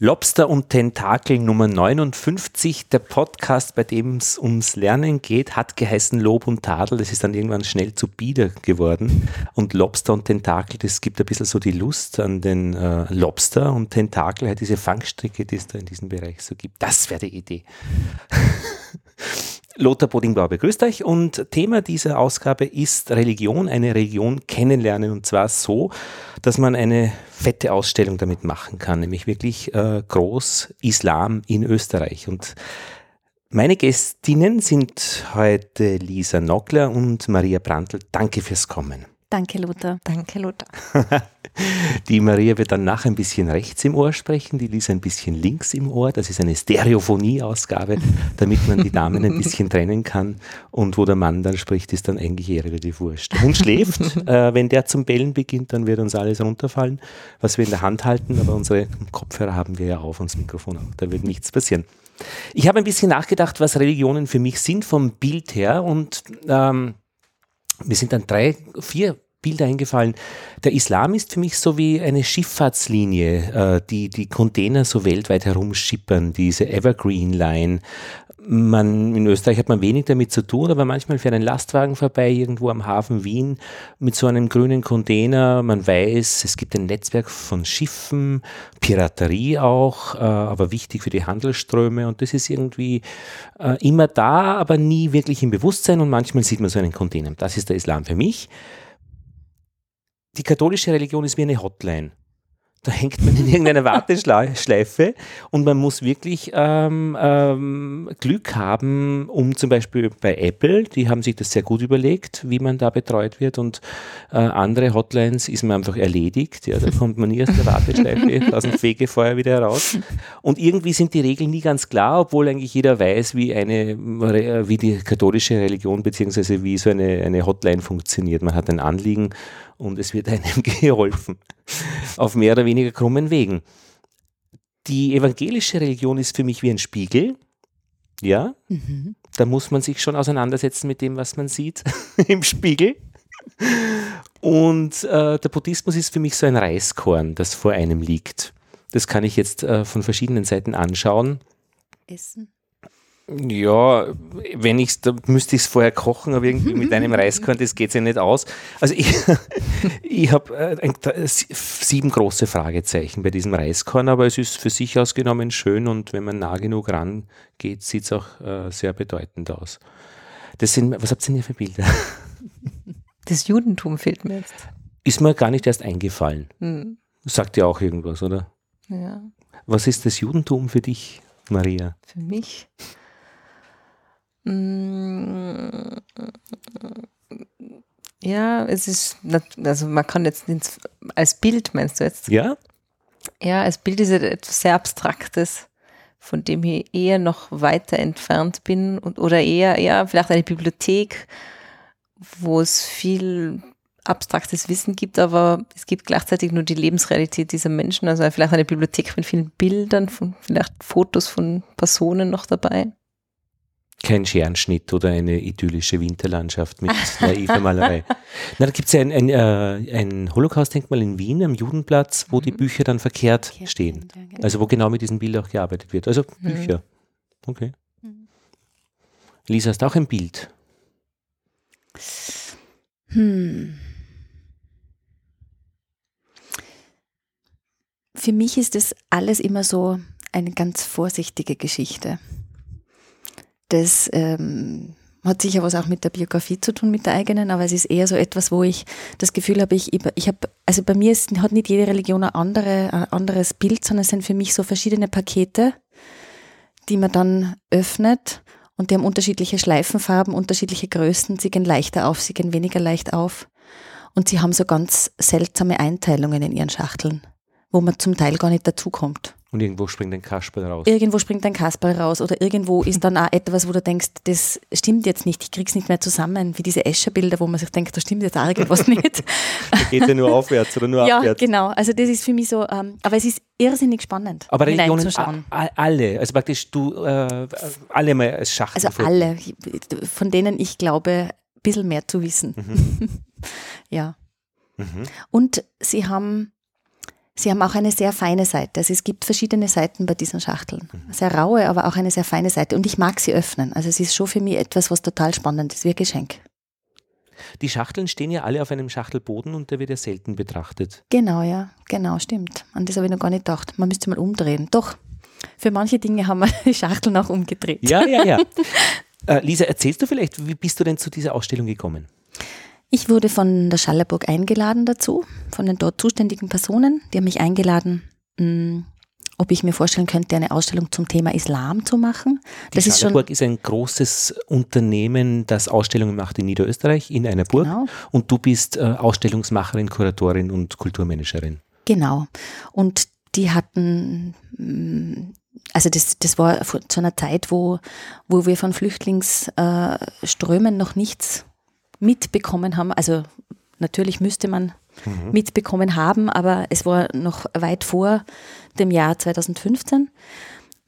Lobster und Tentakel Nummer 59, der Podcast, bei dem es ums Lernen geht, hat geheißen Lob und Tadel. Das ist dann irgendwann schnell zu Bieder geworden. Und Lobster und Tentakel, das gibt ein bisschen so die Lust an den äh, Lobster und Tentakel, halt diese Fangstricke, die es da in diesem Bereich so gibt. Das wäre die Idee. Lothar Bodingbauer begrüßt euch und Thema dieser Ausgabe ist Religion, eine Religion kennenlernen und zwar so, dass man eine fette Ausstellung damit machen kann, nämlich wirklich äh, groß Islam in Österreich und meine Gästinnen sind heute Lisa Nockler und Maria Brandl. Danke fürs Kommen. Danke, Lothar. Danke, Lothar. Die Maria wird dann nachher ein bisschen rechts im Ohr sprechen, die Lisa ein bisschen links im Ohr. Das ist eine Stereophonie-Ausgabe, damit man die Damen ein bisschen trennen kann. Und wo der Mann dann spricht, ist dann eigentlich eher relativ wurscht. Hund schläft. äh, wenn der zum Bellen beginnt, dann wird uns alles runterfallen, was wir in der Hand halten. Aber unsere Kopfhörer haben wir ja auf, uns Mikrofon auch. Da wird nichts passieren. Ich habe ein bisschen nachgedacht, was Religionen für mich sind vom Bild her und ähm, mir sind dann drei, vier Bilder eingefallen. Der Islam ist für mich so wie eine Schifffahrtslinie, äh, die die Container so weltweit herumschippern, diese Evergreen Line. Man, in Österreich hat man wenig damit zu tun, aber manchmal fährt ein Lastwagen vorbei irgendwo am Hafen Wien mit so einem grünen Container. Man weiß, es gibt ein Netzwerk von Schiffen, Piraterie auch, äh, aber wichtig für die Handelsströme und das ist irgendwie äh, immer da, aber nie wirklich im Bewusstsein und manchmal sieht man so einen Container. Das ist der Islam für mich die katholische Religion ist wie eine Hotline. Da hängt man in irgendeiner Warteschleife und man muss wirklich ähm, ähm, Glück haben, um zum Beispiel bei Apple, die haben sich das sehr gut überlegt, wie man da betreut wird und äh, andere Hotlines ist man einfach erledigt. Ja, da kommt man nie aus der Warteschleife, aus dem Fegefeuer wieder heraus. Und irgendwie sind die Regeln nie ganz klar, obwohl eigentlich jeder weiß, wie eine, wie die katholische Religion beziehungsweise wie so eine, eine Hotline funktioniert. Man hat ein Anliegen und es wird einem geholfen. Auf mehr oder weniger krummen Wegen. Die evangelische Religion ist für mich wie ein Spiegel. Ja, mhm. da muss man sich schon auseinandersetzen mit dem, was man sieht im Spiegel. Und äh, der Buddhismus ist für mich so ein Reiskorn, das vor einem liegt. Das kann ich jetzt äh, von verschiedenen Seiten anschauen. Essen. Ja, wenn ich da müsste ich es vorher kochen, aber irgendwie mit einem Reiskorn, das geht ja nicht aus. Also ich, ich habe äh, sieben große Fragezeichen bei diesem Reiskorn, aber es ist für sich ausgenommen schön und wenn man nah genug rangeht, sieht es auch äh, sehr bedeutend aus. Das sind, was habt ihr denn hier für Bilder? Das Judentum fehlt mir jetzt. Ist mir gar nicht erst eingefallen. Hm. Sagt ja auch irgendwas, oder? Ja. Was ist das Judentum für dich, Maria? Für mich? Mm, ja, es ist, also man kann jetzt ins, als Bild, meinst du jetzt? Ja. Ja, als Bild ist etwas sehr Abstraktes, von dem ich eher noch weiter entfernt bin und, oder eher, ja, vielleicht eine Bibliothek, wo es viel abstraktes Wissen gibt, aber es gibt gleichzeitig nur die Lebensrealität dieser Menschen, also vielleicht eine Bibliothek von vielen Bildern, von vielleicht Fotos von Personen noch dabei kein Scherenschnitt oder eine idyllische Winterlandschaft mit naiver Malerei. Na, da gibt es ja ein, ein, äh, ein Holocaust-Denkmal in Wien am Judenplatz, wo mhm. die Bücher dann verkehrt Verkehr stehen. Ja, genau. Also wo genau mit diesem Bild auch gearbeitet wird. Also mhm. Bücher. Okay. Mhm. Lisa, hast du auch ein Bild? Hm. Für mich ist das alles immer so eine ganz vorsichtige Geschichte. Das ähm, hat sicher was auch mit der Biografie zu tun, mit der eigenen, aber es ist eher so etwas, wo ich das Gefühl habe, ich, ich habe, also bei mir ist, hat nicht jede Religion ein, andere, ein anderes Bild, sondern es sind für mich so verschiedene Pakete, die man dann öffnet und die haben unterschiedliche Schleifenfarben, unterschiedliche Größen, sie gehen leichter auf, sie gehen weniger leicht auf und sie haben so ganz seltsame Einteilungen in ihren Schachteln, wo man zum Teil gar nicht dazukommt. Und irgendwo springt ein Kasperl raus. Irgendwo springt ein Kasperl raus oder irgendwo ist dann auch etwas, wo du denkst, das stimmt jetzt nicht, ich krieg's nicht mehr zusammen, wie diese Escher-Bilder, wo man sich denkt, da stimmt jetzt auch irgendwas nicht. da geht ja nur aufwärts oder nur ja, abwärts. Ja, genau. Also das ist für mich so, ähm, aber es ist irrsinnig spannend. Aber Religionen, alle, also praktisch du, äh, alle mal als Schachtel. Also alle, von denen ich glaube, ein bisschen mehr zu wissen. Mhm. ja. Mhm. Und sie haben Sie haben auch eine sehr feine Seite. Also es gibt verschiedene Seiten bei diesen Schachteln. Sehr raue, aber auch eine sehr feine Seite. Und ich mag sie öffnen. Also es ist schon für mich etwas, was total spannend ist, wie ein Geschenk. Die Schachteln stehen ja alle auf einem Schachtelboden und der wird ja selten betrachtet. Genau, ja, genau, stimmt. An das habe ich noch gar nicht gedacht. Man müsste mal umdrehen. Doch, für manche Dinge haben wir die Schachteln auch umgedreht. Ja, ja, ja. äh, Lisa, erzählst du vielleicht, wie bist du denn zu dieser Ausstellung gekommen? Ich wurde von der Schallerburg eingeladen dazu, von den dort zuständigen Personen. Die haben mich eingeladen, mh, ob ich mir vorstellen könnte, eine Ausstellung zum Thema Islam zu machen. Die das ist schon Schallerburg ist ein großes Unternehmen, das Ausstellungen macht in Niederösterreich, in einer Burg. Genau. Und du bist äh, Ausstellungsmacherin, Kuratorin und Kulturmanagerin. Genau. Und die hatten, mm, also das, das war zu einer Zeit, wo, wo wir von Flüchtlingsströmen noch nichts mitbekommen haben. Also natürlich müsste man mitbekommen haben, aber es war noch weit vor dem Jahr 2015.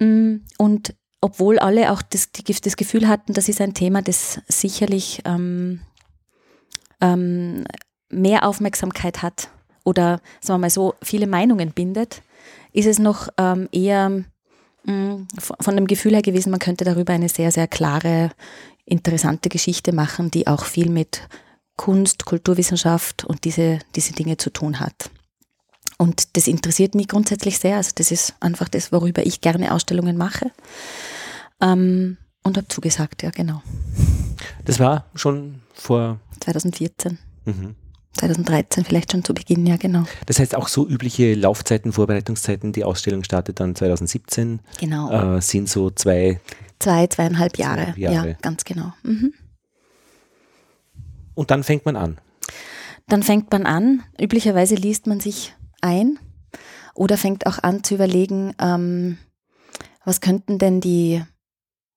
Mm, Und obwohl alle auch das, das Gefühl hatten, das ist ein Thema, das sicherlich ähm, ähm, mehr Aufmerksamkeit hat oder sagen wir mal so viele Meinungen bindet, ist es noch ähm, eher von von dem Gefühl her gewesen, man könnte darüber eine sehr, sehr klare, interessante Geschichte machen, die auch viel mit Kunst, Kulturwissenschaft und diese, diese Dinge zu tun hat. Und das interessiert mich grundsätzlich sehr. Also das ist einfach das, worüber ich gerne Ausstellungen mache. Ähm, und habe zugesagt, ja genau. Das war schon vor. 2014, Mhm. 2013 vielleicht schon zu Beginn, ja genau. Das heißt auch so übliche Laufzeiten, Vorbereitungszeiten. Die Ausstellung startet dann 2017, Genau. äh, sind so zwei. Zwei, zweieinhalb Jahre. Zweieinhalb Jahre. Ja, ganz genau. Mhm. Und dann fängt man an. Dann fängt man an, üblicherweise liest man sich ein oder fängt auch an zu überlegen, ähm, was könnten denn die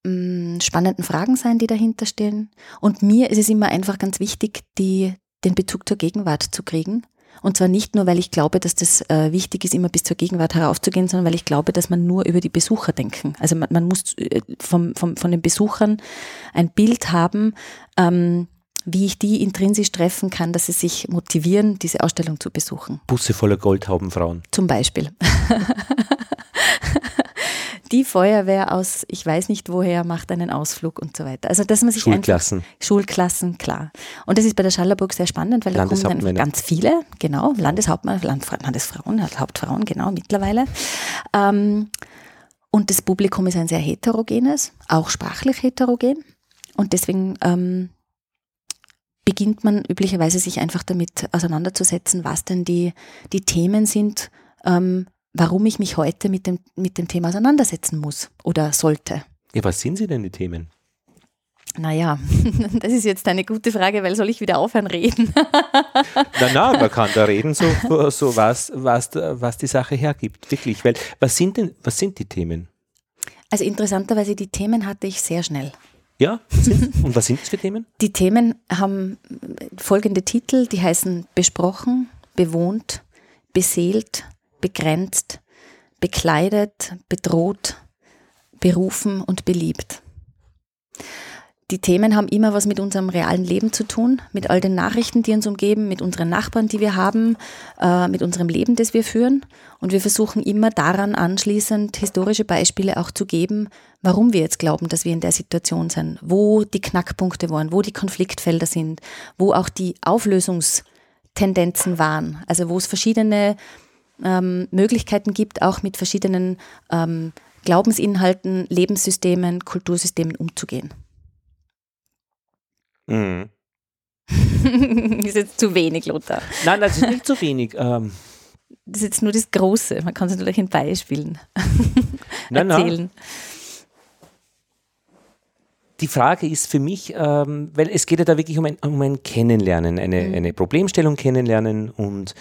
mh, spannenden Fragen sein, die dahinter stehen. Und mir ist es immer einfach ganz wichtig, die, den Bezug zur Gegenwart zu kriegen. Und zwar nicht nur, weil ich glaube, dass das äh, wichtig ist, immer bis zur Gegenwart heraufzugehen, sondern weil ich glaube, dass man nur über die Besucher denken. Also man, man muss äh, vom, vom, von den Besuchern ein Bild haben, ähm, wie ich die intrinsisch treffen kann, dass sie sich motivieren, diese Ausstellung zu besuchen. Busse voller Goldhaubenfrauen. Zum Beispiel. Die Feuerwehr aus, ich weiß nicht woher, macht einen Ausflug und so weiter. Also, dass man sich einfach Schulklassen. Schulklassen, klar. Und das ist bei der Schallerburg sehr spannend, weil da kommen dann ganz viele, genau, Landeshauptmann, Landesfrauen, Hauptfrauen, genau, mittlerweile. Ähm, und das Publikum ist ein sehr heterogenes, auch sprachlich heterogen. Und deswegen ähm, beginnt man üblicherweise sich einfach damit auseinanderzusetzen, was denn die, die Themen sind, ähm, warum ich mich heute mit dem, mit dem Thema auseinandersetzen muss oder sollte. Ja, was sind sie denn, die Themen? Naja, das ist jetzt eine gute Frage, weil soll ich wieder aufhören reden? Na, na, man kann da reden, so, so was, was, was die Sache hergibt. Wirklich. Weil, was sind denn, was sind die Themen? Also interessanterweise, die Themen hatte ich sehr schnell. Ja? Und was sind das für Themen? Die Themen haben folgende Titel, die heißen besprochen, bewohnt, beseelt, begrenzt, bekleidet, bedroht, berufen und beliebt. Die Themen haben immer was mit unserem realen Leben zu tun, mit all den Nachrichten, die uns umgeben, mit unseren Nachbarn, die wir haben, äh, mit unserem Leben, das wir führen. Und wir versuchen immer daran anschließend historische Beispiele auch zu geben, warum wir jetzt glauben, dass wir in der Situation sind, wo die Knackpunkte waren, wo die Konfliktfelder sind, wo auch die Auflösungstendenzen waren, also wo es verschiedene ähm, Möglichkeiten gibt, auch mit verschiedenen ähm, Glaubensinhalten, Lebenssystemen, Kultursystemen umzugehen. Mhm. ist jetzt zu wenig, Lothar. Nein, das ist nicht so wenig. Ähm, Das ist jetzt nur das Große. Man kann es natürlich in Beispielen nein, nein. erzählen. Die Frage ist für mich, ähm, weil es geht ja da wirklich um ein, um ein Kennenlernen, eine, Mhm. eine Problemstellung kennenlernen und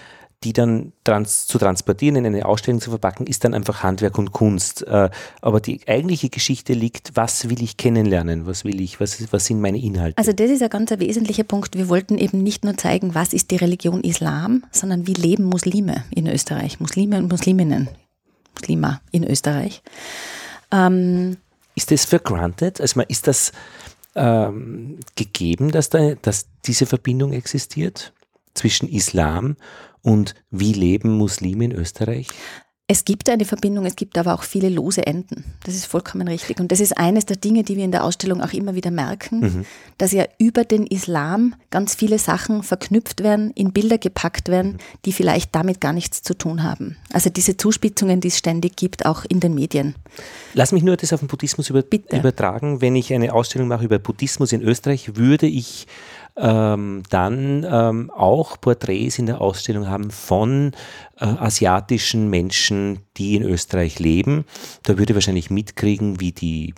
die dann trans zu transportieren, in eine Ausstellung zu verpacken, ist dann einfach Handwerk und Kunst. Äh, aber die eigentliche Geschichte liegt, was will ich kennenlernen, was will ich, was, ist- was sind meine Inhalte? Also das ist ein ganz wesentlicher Punkt. Wir wollten eben nicht nur zeigen, was ist die Religion Islam, sondern wie leben Muslime in Österreich, Muslime und Musliminnen, Muslima in Österreich. Ähm, Ist das für granted? Also ist das ähm, gegeben, dass, da, dass diese Verbindung existiert? zwischen Islam und wie leben Muslime in Österreich? Es gibt eine Verbindung, es gibt aber auch viele lose Enden. Das ist vollkommen richtig. Und das ist eines der Dinge, die wir in der Ausstellung auch immer wieder merken, mhm. dass ja über den Islam ganz viele Sachen verknüpft werden, in Bilder gepackt werden, die vielleicht damit gar nichts zu tun haben. Also diese Zuspitzungen, die es ständig gibt, auch in den Medien. Lass mich nur das auf den Buddhismus über, übertragen. Wenn ich eine Ausstellung mache über Buddhismus in Österreich, würde ich ähm, dann ähm, auch Porträts in der Ausstellung haben von äh, asiatischen Menschen, die in Österreich leben. Da würde ich wahrscheinlich mitkriegen, wie die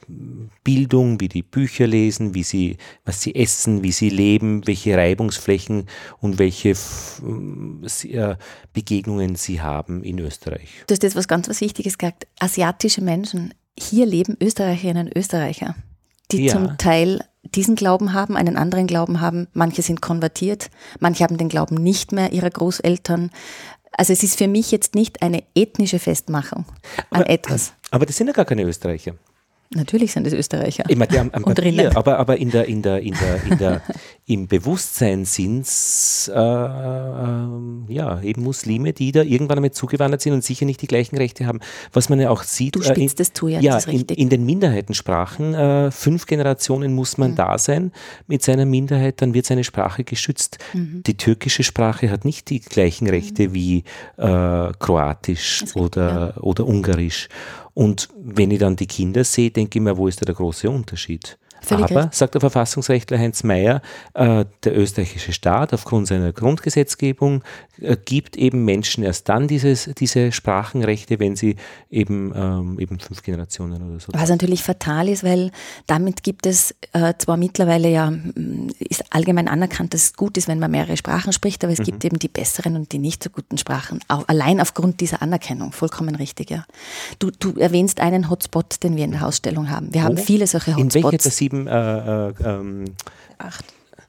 Bildung, wie die Bücher lesen, wie sie, was sie essen, wie sie leben, welche Reibungsflächen und welche äh, Begegnungen sie haben in Österreich. Du hast jetzt was ganz was Wichtiges gesagt. Asiatische Menschen. Hier leben Österreicherinnen und Österreicher, die ja. zum Teil diesen Glauben haben, einen anderen Glauben haben. Manche sind konvertiert, manche haben den Glauben nicht mehr ihrer Großeltern. Also es ist für mich jetzt nicht eine ethnische Festmachung an aber, etwas. Aber das sind ja gar keine Österreicher. Natürlich sind es Österreicher. Ich meine, am, am Papier, aber, aber in der, in der, in der, in der, im Bewusstsein sind es äh, äh, ja, eben Muslime, die da irgendwann einmal zugewandert sind und sicher nicht die gleichen Rechte haben. Was man ja auch sieht, du spitzt äh, in, zu, ja, ja in, in, den Minderheitensprachen, äh, fünf Generationen muss man mhm. da sein mit seiner Minderheit, dann wird seine Sprache geschützt. Mhm. Die türkische Sprache hat nicht die gleichen Rechte mhm. wie äh, Kroatisch oder, ja. oder Ungarisch. Und wenn ich dann die Kinder sehe, denke ich mir, wo ist da der große Unterschied? Völlig Aber, recht. sagt der Verfassungsrechtler Heinz Mayer, äh, der österreichische Staat aufgrund seiner Grundgesetzgebung äh, gibt eben Menschen erst dann dieses, diese Sprachenrechte, wenn sie eben, ähm, eben fünf Generationen oder so. Was natürlich fatal ist, weil damit gibt es äh, zwar mittlerweile ja, ist allgemein anerkannt, dass es gut ist, wenn man mehrere Sprachen spricht, aber es mhm. gibt eben die besseren und die nicht so guten Sprachen, auch allein aufgrund dieser Anerkennung, vollkommen richtig, ja. Du, du erwähnst einen Hotspot, den wir in der Ausstellung haben. Wir haben viele solche Hotspots. In welcher der sieben sieben, äh, äh, ähm, acht.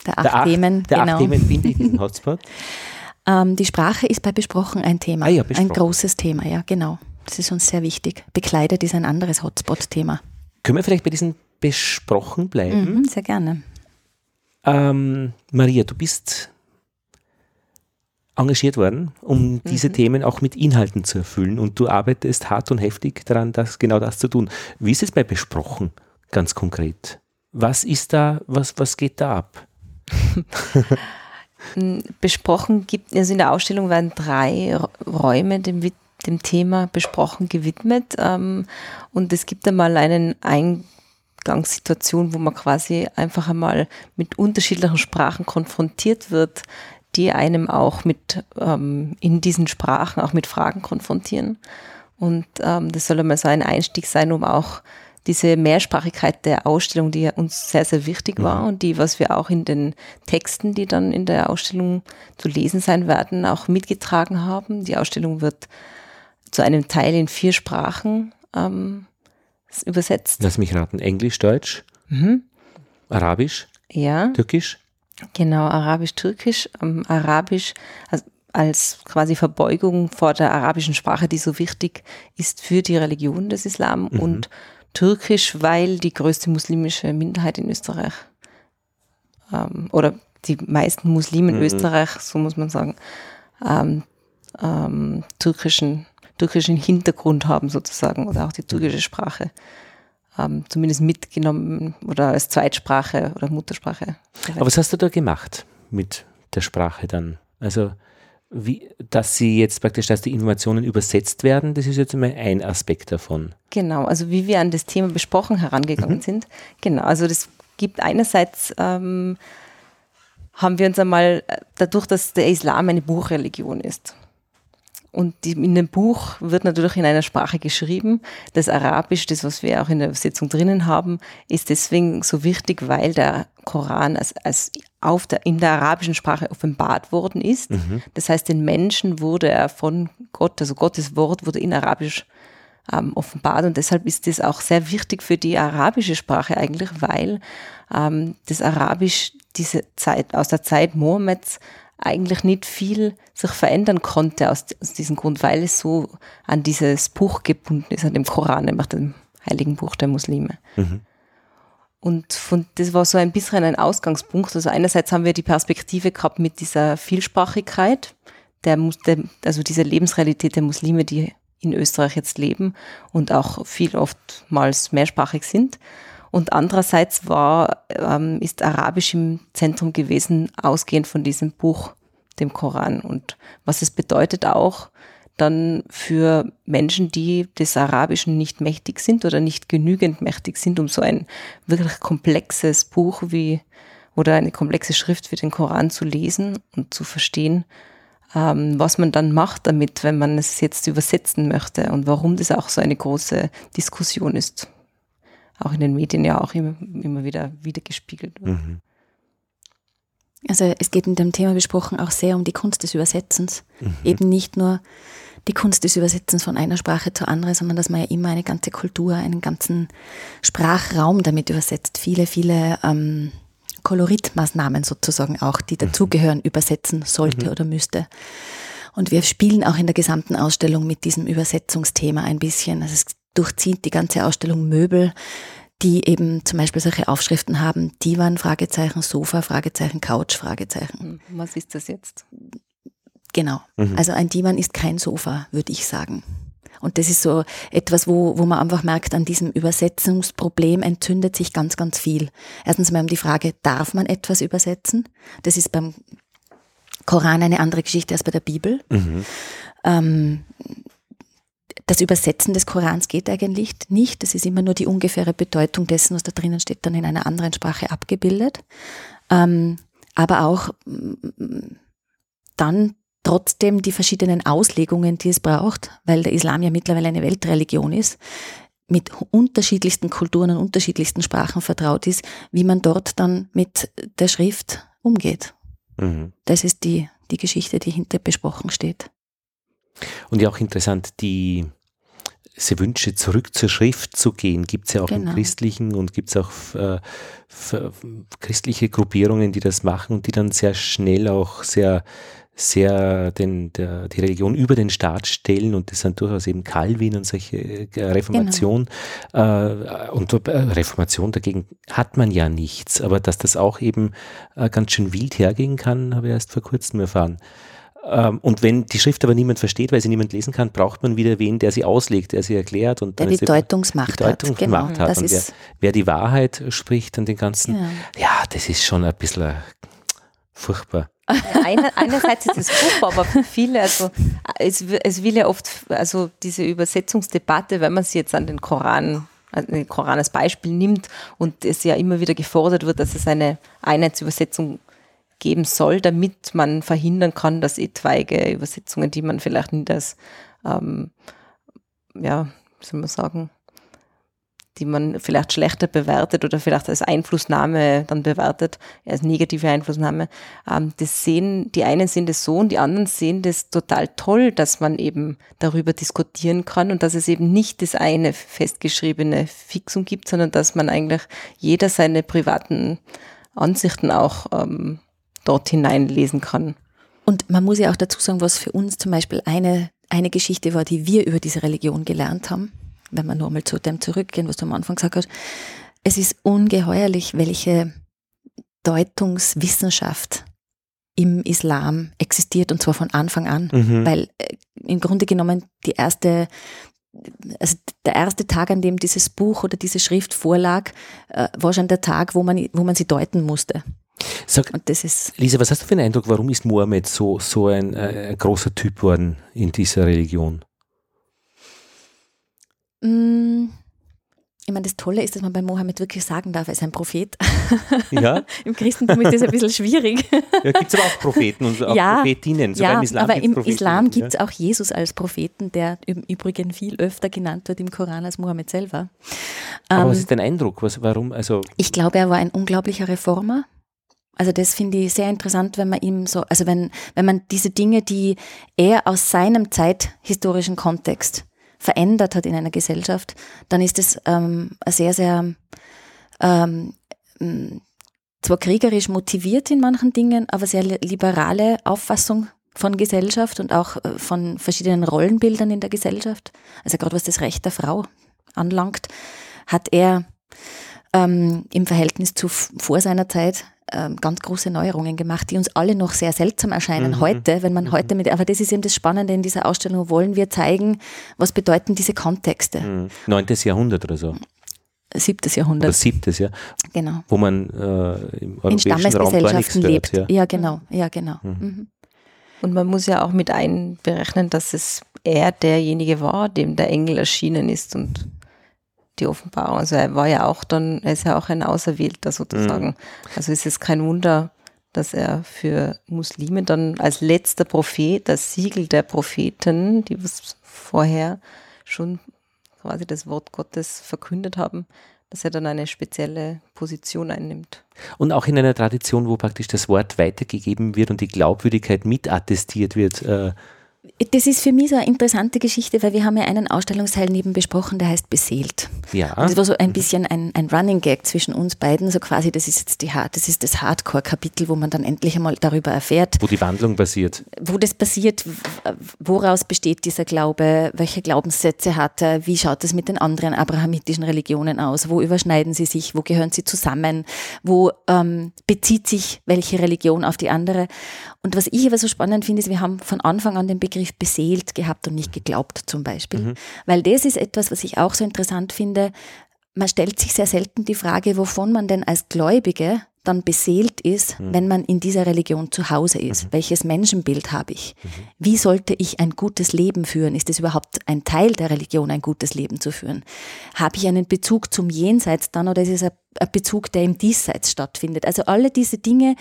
Der acht, der acht Themen, der genau. acht Themen finde ich diesen Hotspot. ähm, die Sprache ist bei Besprochen ein Thema, ah, ja, ein großes Thema, ja, genau. Das ist uns sehr wichtig. Bekleidet ist ein anderes Hotspot-Thema. Können wir vielleicht bei diesen Besprochen bleiben? Mhm, sehr gerne. Ähm, Maria, du bist engagiert worden, um mhm. diese Themen auch mit Inhalten zu erfüllen und du arbeitest hart und heftig daran, das, genau das zu tun. Wie ist es bei Besprochen ganz konkret? Was ist da, was, was geht da ab? besprochen gibt, also in der Ausstellung werden drei Räume dem, dem Thema besprochen gewidmet ähm, und es gibt einmal einen Eingangssituation, wo man quasi einfach einmal mit unterschiedlichen Sprachen konfrontiert wird, die einem auch mit ähm, in diesen Sprachen auch mit Fragen konfrontieren. Und ähm, das soll einmal so ein Einstieg sein, um auch diese Mehrsprachigkeit der Ausstellung, die uns sehr, sehr wichtig war mhm. und die, was wir auch in den Texten, die dann in der Ausstellung zu lesen sein werden, auch mitgetragen haben. Die Ausstellung wird zu einem Teil in vier Sprachen ähm, übersetzt. Lass mich raten, Englisch, Deutsch, mhm. Arabisch, ja. Türkisch? Genau, Arabisch, Türkisch, ähm, Arabisch, also als quasi Verbeugung vor der arabischen Sprache, die so wichtig ist für die Religion des Islam mhm. und Türkisch, weil die größte muslimische Minderheit in Österreich ähm, oder die meisten Muslime in mhm. Österreich, so muss man sagen, ähm, ähm, türkischen, türkischen Hintergrund haben sozusagen oder auch die türkische Sprache ähm, zumindest mitgenommen oder als Zweitsprache oder Muttersprache. Aber was hast du da gemacht mit der Sprache dann? Also wie, dass sie jetzt praktisch, dass die Informationen übersetzt werden, das ist jetzt immer ein Aspekt davon. Genau, also wie wir an das Thema besprochen herangegangen mhm. sind. Genau, also das gibt einerseits, ähm, haben wir uns einmal, äh, dadurch, dass der Islam eine Buchreligion ist, und die, in dem Buch wird natürlich in einer Sprache geschrieben. Das Arabisch, das was wir auch in der Übersetzung drinnen haben, ist deswegen so wichtig, weil der Koran als, als auf der, in der arabischen Sprache offenbart worden ist. Mhm. Das heißt, den Menschen wurde er von Gott, also Gottes Wort wurde in Arabisch ähm, offenbart und deshalb ist das auch sehr wichtig für die arabische Sprache eigentlich, weil ähm, das Arabisch diese Zeit aus der Zeit Mohammeds eigentlich nicht viel sich verändern konnte aus, aus diesem Grund, weil es so an dieses Buch gebunden ist, an dem Koran, nämlich dem heiligen Buch der Muslime. Mhm. Und von, das war so ein bisschen ein Ausgangspunkt. Also einerseits haben wir die Perspektive gehabt mit dieser Vielsprachigkeit, der, der, also diese Lebensrealität der Muslime, die in Österreich jetzt leben und auch viel oftmals mehrsprachig sind. Und andererseits war, ähm, ist Arabisch im Zentrum gewesen, ausgehend von diesem Buch, dem Koran. Und was es bedeutet auch dann für Menschen, die des Arabischen nicht mächtig sind oder nicht genügend mächtig sind, um so ein wirklich komplexes Buch wie oder eine komplexe Schrift wie den Koran zu lesen und zu verstehen, ähm, was man dann macht damit, wenn man es jetzt übersetzen möchte und warum das auch so eine große Diskussion ist. Auch in den Medien ja auch immer, immer wieder wiedergespiegelt wird. Mhm. Also es geht in dem Thema besprochen auch sehr um die Kunst des Übersetzens. Mhm. Eben nicht nur die Kunst des Übersetzens von einer Sprache zur anderen, sondern dass man ja immer eine ganze Kultur, einen ganzen Sprachraum damit übersetzt. Viele, viele ähm, Koloritmaßnahmen sozusagen auch, die mhm. dazugehören, übersetzen sollte mhm. oder müsste. Und wir spielen auch in der gesamten Ausstellung mit diesem Übersetzungsthema ein bisschen. Also es durchzieht die ganze Ausstellung Möbel, die eben zum Beispiel solche Aufschriften haben, Divan, Fragezeichen, Sofa, Fragezeichen, Couch, Fragezeichen. Hm, was ist das jetzt? Genau. Mhm. Also ein Divan ist kein Sofa, würde ich sagen. Und das ist so etwas, wo, wo man einfach merkt, an diesem Übersetzungsproblem entzündet sich ganz, ganz viel. Erstens mal um die Frage, darf man etwas übersetzen? Das ist beim Koran eine andere Geschichte als bei der Bibel. Mhm. Ähm, das Übersetzen des Korans geht eigentlich nicht. Das ist immer nur die ungefähre Bedeutung dessen, was da drinnen steht, dann in einer anderen Sprache abgebildet. Ähm, aber auch mm, dann trotzdem die verschiedenen Auslegungen, die es braucht, weil der Islam ja mittlerweile eine Weltreligion ist, mit unterschiedlichsten Kulturen und unterschiedlichsten Sprachen vertraut ist, wie man dort dann mit der Schrift umgeht. Mhm. Das ist die, die Geschichte, die hinter besprochen steht. Und ja auch interessant, die diese Wünsche zurück zur Schrift zu gehen, gibt es ja auch genau. im Christlichen und gibt es auch äh, christliche Gruppierungen, die das machen und die dann sehr schnell auch sehr sehr den, der, die Religion über den Staat stellen und das sind durchaus eben Calvin und solche äh, Reformation genau. äh, und äh, Reformation dagegen hat man ja nichts, aber dass das auch eben äh, ganz schön wild hergehen kann, habe ich erst vor kurzem erfahren. Ähm, und wenn die Schrift aber niemand versteht, weil sie niemand lesen kann, braucht man wieder wen, der sie auslegt, der sie erklärt und der die Deutungsmacht, die Deutungsmacht hat. Genau, hat. Und wer, wer, die Wahrheit spricht und den ganzen, genau. ja, das ist schon ein bisschen furchtbar. Eine, einerseits ist es furchtbar, aber für viele, also es, es will ja oft, also diese Übersetzungsdebatte, wenn man sie jetzt an den Koran, an den Koran als Beispiel nimmt und es ja immer wieder gefordert wird, dass es eine Einheitsübersetzung geben soll, damit man verhindern kann, dass etwaige Übersetzungen, die man vielleicht nicht als, ähm, ja, wie soll man sagen, die man vielleicht schlechter bewertet oder vielleicht als Einflussnahme dann bewertet, als negative Einflussnahme. Ähm, das sehen, die einen sehen das so und die anderen sehen das total toll, dass man eben darüber diskutieren kann und dass es eben nicht das eine festgeschriebene Fixum gibt, sondern dass man eigentlich jeder seine privaten Ansichten auch ähm, dort hineinlesen kann. Und man muss ja auch dazu sagen, was für uns zum Beispiel eine, eine Geschichte war, die wir über diese Religion gelernt haben wenn wir nochmal zu dem zurückgehen, was du am Anfang gesagt hast, es ist ungeheuerlich, welche Deutungswissenschaft im Islam existiert und zwar von Anfang an, mhm. weil äh, im Grunde genommen die erste also der erste Tag, an dem dieses Buch oder diese Schrift vorlag, äh, war schon der Tag, wo man, wo man sie deuten musste. Sag, und das ist Lisa, was hast du für einen Eindruck, warum ist Mohammed so, so ein, äh, ein großer Typ worden in dieser Religion? Mm, ich meine, das Tolle ist, dass man bei Mohammed wirklich sagen darf, er ist ein Prophet. Ja. Im Christentum ist das ein bisschen schwierig. Ja, gibt es aber auch Propheten und auch ja, Prophetinnen. Sogar ja, im Islam aber im Islam gibt es ja. auch Jesus als Propheten, der im Übrigen viel öfter genannt wird im Koran als Mohammed selber. Aber ähm, was ist dein Eindruck? Was, warum? Also ich glaube, er war ein unglaublicher Reformer. Also das finde ich sehr interessant, wenn man ihm so, also wenn, wenn man diese Dinge, die er aus seinem zeithistorischen Kontext verändert hat in einer Gesellschaft, dann ist es ähm, sehr, sehr ähm, zwar kriegerisch motiviert in manchen Dingen, aber sehr liberale Auffassung von Gesellschaft und auch äh, von verschiedenen Rollenbildern in der Gesellschaft. Also gerade was das Recht der Frau anlangt, hat er ähm, im Verhältnis zu vor seiner Zeit ähm, ganz große Neuerungen gemacht, die uns alle noch sehr seltsam erscheinen mhm. heute, wenn man mhm. heute mit, aber das ist eben das Spannende in dieser Ausstellung, wollen wir zeigen, was bedeuten diese Kontexte. Mhm. Neuntes Jahrhundert oder so. Siebtes Jahrhundert. Oder siebtes, ja. Genau. Wo man äh, im europäischen in Stammesgesellschaften Raum lebt. Ja. ja. genau, ja, genau. Mhm. Mhm. Und man muss ja auch mit einberechnen, dass es er derjenige war, dem der Engel erschienen ist und die Offenbarung. Also er war ja auch dann, er ist ja auch ein Auserwählter sozusagen. Mhm. Also es ist kein Wunder, dass er für Muslime dann als letzter Prophet, das Siegel der Propheten, die was vorher schon quasi das Wort Gottes verkündet haben, dass er dann eine spezielle Position einnimmt. Und auch in einer Tradition, wo praktisch das Wort weitergegeben wird und die Glaubwürdigkeit mitattestiert wird, äh, das ist für mich so eine interessante Geschichte, weil wir haben ja einen Ausstellungsteil neben besprochen, der heißt Beseelt. Ja. Und das war so ein bisschen ein, ein Running Gag zwischen uns beiden, so quasi, das ist jetzt die, das ist das Hardcore-Kapitel, wo man dann endlich einmal darüber erfährt. Wo die Wandlung passiert. Wo das passiert, woraus besteht dieser Glaube, welche Glaubenssätze hat er, wie schaut es mit den anderen abrahamitischen Religionen aus, wo überschneiden sie sich, wo gehören sie zusammen, wo ähm, bezieht sich welche Religion auf die andere. Und was ich aber so spannend finde, ist, wir haben von Anfang an den Begriff Begriff beseelt gehabt und nicht geglaubt zum Beispiel. Mhm. Weil das ist etwas, was ich auch so interessant finde. Man stellt sich sehr selten die Frage, wovon man denn als Gläubige dann beseelt ist, mhm. wenn man in dieser Religion zu Hause ist. Mhm. Welches Menschenbild habe ich? Mhm. Wie sollte ich ein gutes Leben führen? Ist es überhaupt ein Teil der Religion, ein gutes Leben zu führen? Habe ich einen Bezug zum Jenseits dann oder ist es ein Bezug, der im Diesseits stattfindet? Also alle diese Dinge,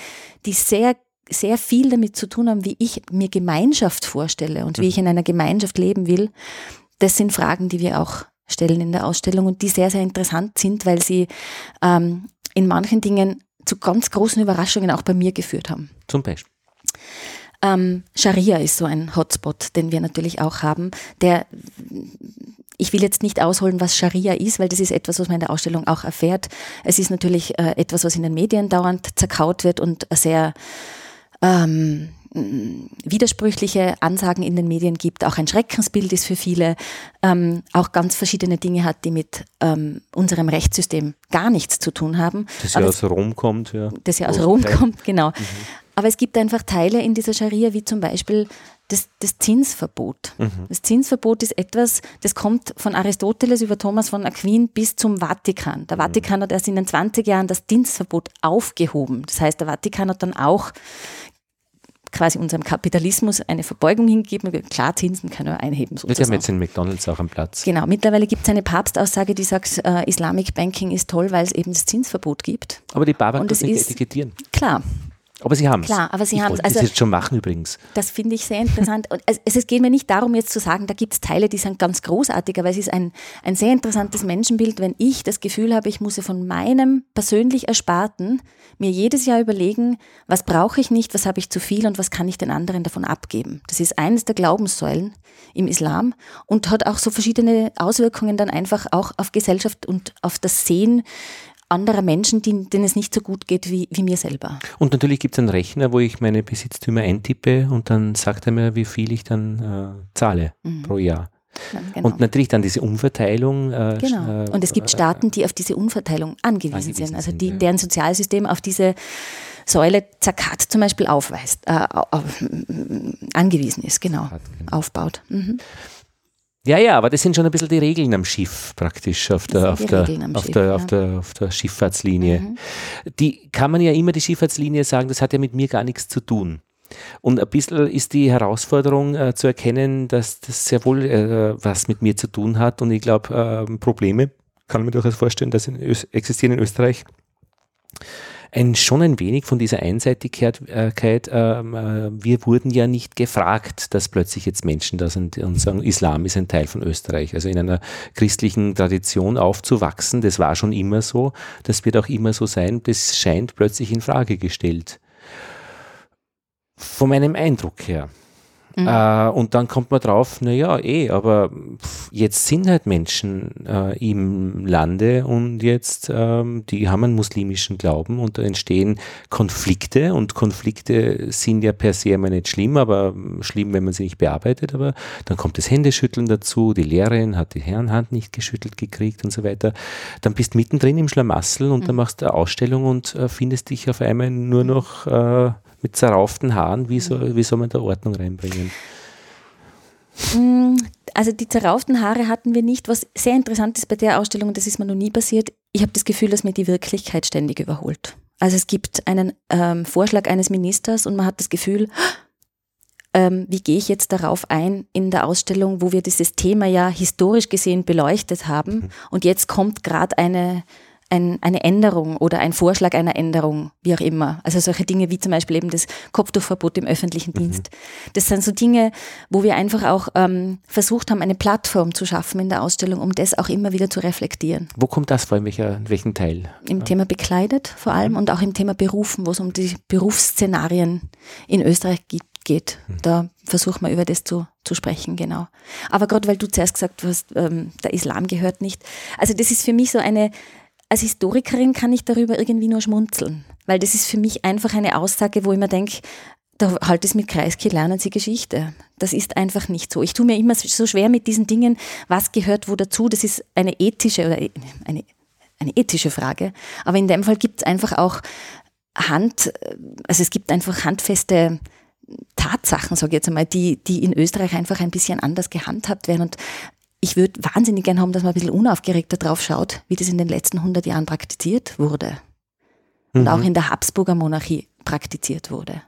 die sehr sehr viel damit zu tun haben, wie ich mir Gemeinschaft vorstelle und wie ich in einer Gemeinschaft leben will. Das sind Fragen, die wir auch stellen in der Ausstellung und die sehr, sehr interessant sind, weil sie ähm, in manchen Dingen zu ganz großen Überraschungen auch bei mir geführt haben. Zum Beispiel. Ähm, Scharia ist so ein Hotspot, den wir natürlich auch haben, der ich will jetzt nicht ausholen, was Scharia ist, weil das ist etwas, was man in der Ausstellung auch erfährt. Es ist natürlich äh, etwas, was in den Medien dauernd zerkaut wird und sehr ähm, widersprüchliche Ansagen in den Medien gibt, auch ein Schreckensbild ist für viele, ähm, auch ganz verschiedene Dinge hat, die mit ähm, unserem Rechtssystem gar nichts zu tun haben. Das ja aus Rom kommt, ja. Das ja aus Rom Teil. kommt, genau. Mhm. Aber es gibt einfach Teile in dieser Scharia, wie zum Beispiel das, das Zinsverbot. Mhm. Das Zinsverbot ist etwas, das kommt von Aristoteles über Thomas von Aquin bis zum Vatikan. Der mhm. Vatikan hat erst in den 20 Jahren das Zinsverbot aufgehoben. Das heißt, der Vatikan hat dann auch quasi unserem Kapitalismus eine Verbeugung hingegeben. Klar, Zinsen kann er einheben. Sozusagen. Wir haben jetzt in McDonalds auch am Platz. Genau, mittlerweile gibt es eine Papstaussage, die sagt, äh, Islamic Banking ist toll, weil es eben das Zinsverbot gibt. Aber die Babak das nicht etikettieren. Klar, aber Sie haben es. Klar, aber Sie haben es. Also, das jetzt schon machen übrigens. Das finde ich sehr interessant. Und es, es geht mir nicht darum, jetzt zu sagen, da gibt es Teile, die sind ganz großartig, aber es ist ein, ein sehr interessantes Menschenbild, wenn ich das Gefühl habe, ich muss von meinem persönlich Ersparten mir jedes Jahr überlegen, was brauche ich nicht, was habe ich zu viel und was kann ich den anderen davon abgeben. Das ist eines der Glaubenssäulen im Islam und hat auch so verschiedene Auswirkungen dann einfach auch auf Gesellschaft und auf das Sehen anderer Menschen, die, denen es nicht so gut geht wie, wie mir selber. Und natürlich gibt es einen Rechner, wo ich meine Besitztümer eintippe und dann sagt er mir, wie viel ich dann äh, zahle mhm. pro Jahr. Genau. Und natürlich dann diese Umverteilung. Äh, genau. Und es gibt äh, Staaten, die auf diese Umverteilung angewiesen, angewiesen sind, also die, ja. deren Sozialsystem auf diese Säule Zakat zum Beispiel aufweist, äh, angewiesen ist, genau, Zakat, genau. aufbaut. Mhm. Ja, ja, aber das sind schon ein bisschen die Regeln am Schiff praktisch, auf der, auf der, auf, Schiff, der, ja. auf, der, auf der Schifffahrtslinie. Mhm. Die kann man ja immer die Schifffahrtslinie sagen, das hat ja mit mir gar nichts zu tun. Und ein bisschen ist die Herausforderung äh, zu erkennen, dass das sehr wohl äh, was mit mir zu tun hat. Und ich glaube, äh, Probleme, kann man mir durchaus vorstellen, dass in existieren in Österreich ein, schon ein wenig von dieser Einseitigkeit. Ähm, äh, wir wurden ja nicht gefragt, dass plötzlich jetzt Menschen da sind und sagen, Islam ist ein Teil von Österreich. Also in einer christlichen Tradition aufzuwachsen, das war schon immer so, das wird auch immer so sein, das scheint plötzlich in Frage gestellt. Von meinem Eindruck her. Mhm. Äh, und dann kommt man drauf, naja, eh, aber pff, jetzt sind halt Menschen äh, im Lande und jetzt, ähm, die haben einen muslimischen Glauben und da entstehen Konflikte und Konflikte sind ja per se immer nicht schlimm, aber schlimm, wenn man sie nicht bearbeitet, aber dann kommt das Händeschütteln dazu, die Lehrerin hat die Herrenhand nicht geschüttelt gekriegt und so weiter. Dann bist mittendrin im Schlamassel und mhm. dann machst du eine Ausstellung und äh, findest dich auf einmal nur noch äh, mit zerrauften Haaren, wie, so, wie soll man da Ordnung reinbringen? Mm, also die zerrauften Haare hatten wir nicht. Was sehr interessant ist bei der Ausstellung, das ist mir noch nie passiert, ich habe das Gefühl, dass mir die Wirklichkeit ständig überholt. Also es gibt einen ähm, Vorschlag eines Ministers und man hat das Gefühl, ähm, wie gehe ich jetzt darauf ein in der Ausstellung, wo wir dieses Thema ja historisch gesehen beleuchtet haben mhm. und jetzt kommt gerade eine ein, eine Änderung oder ein Vorschlag einer Änderung, wie auch immer. Also solche Dinge wie zum Beispiel eben das Kopftuchverbot im öffentlichen mhm. Dienst. Das sind so Dinge, wo wir einfach auch ähm, versucht haben, eine Plattform zu schaffen in der Ausstellung, um das auch immer wieder zu reflektieren. Wo kommt das vor, in, welcher, in welchem Teil? Im ja. Thema bekleidet vor allem mhm. und auch im Thema Berufen, wo es um die Berufsszenarien in Österreich geht geht. Mhm. Da versuchen wir über das zu, zu sprechen, genau. Aber gerade weil du zuerst gesagt hast, ähm, der Islam gehört nicht. Also das ist für mich so eine, als Historikerin kann ich darüber irgendwie nur schmunzeln, weil das ist für mich einfach eine Aussage, wo ich mir denke, da halt es mit Kreisky, lernen Sie Geschichte. Das ist einfach nicht so. Ich tue mir immer so schwer mit diesen Dingen, was gehört wo dazu. Das ist eine ethische oder eine, eine ethische Frage. Aber in dem Fall gibt es einfach auch Hand, also es gibt einfach handfeste Tatsachen, sage ich jetzt einmal, die, die in Österreich einfach ein bisschen anders gehandhabt werden. Und ich würde wahnsinnig gern haben, dass man ein bisschen unaufgeregter drauf schaut, wie das in den letzten 100 Jahren praktiziert wurde. Und mhm. auch in der Habsburger Monarchie praktiziert wurde.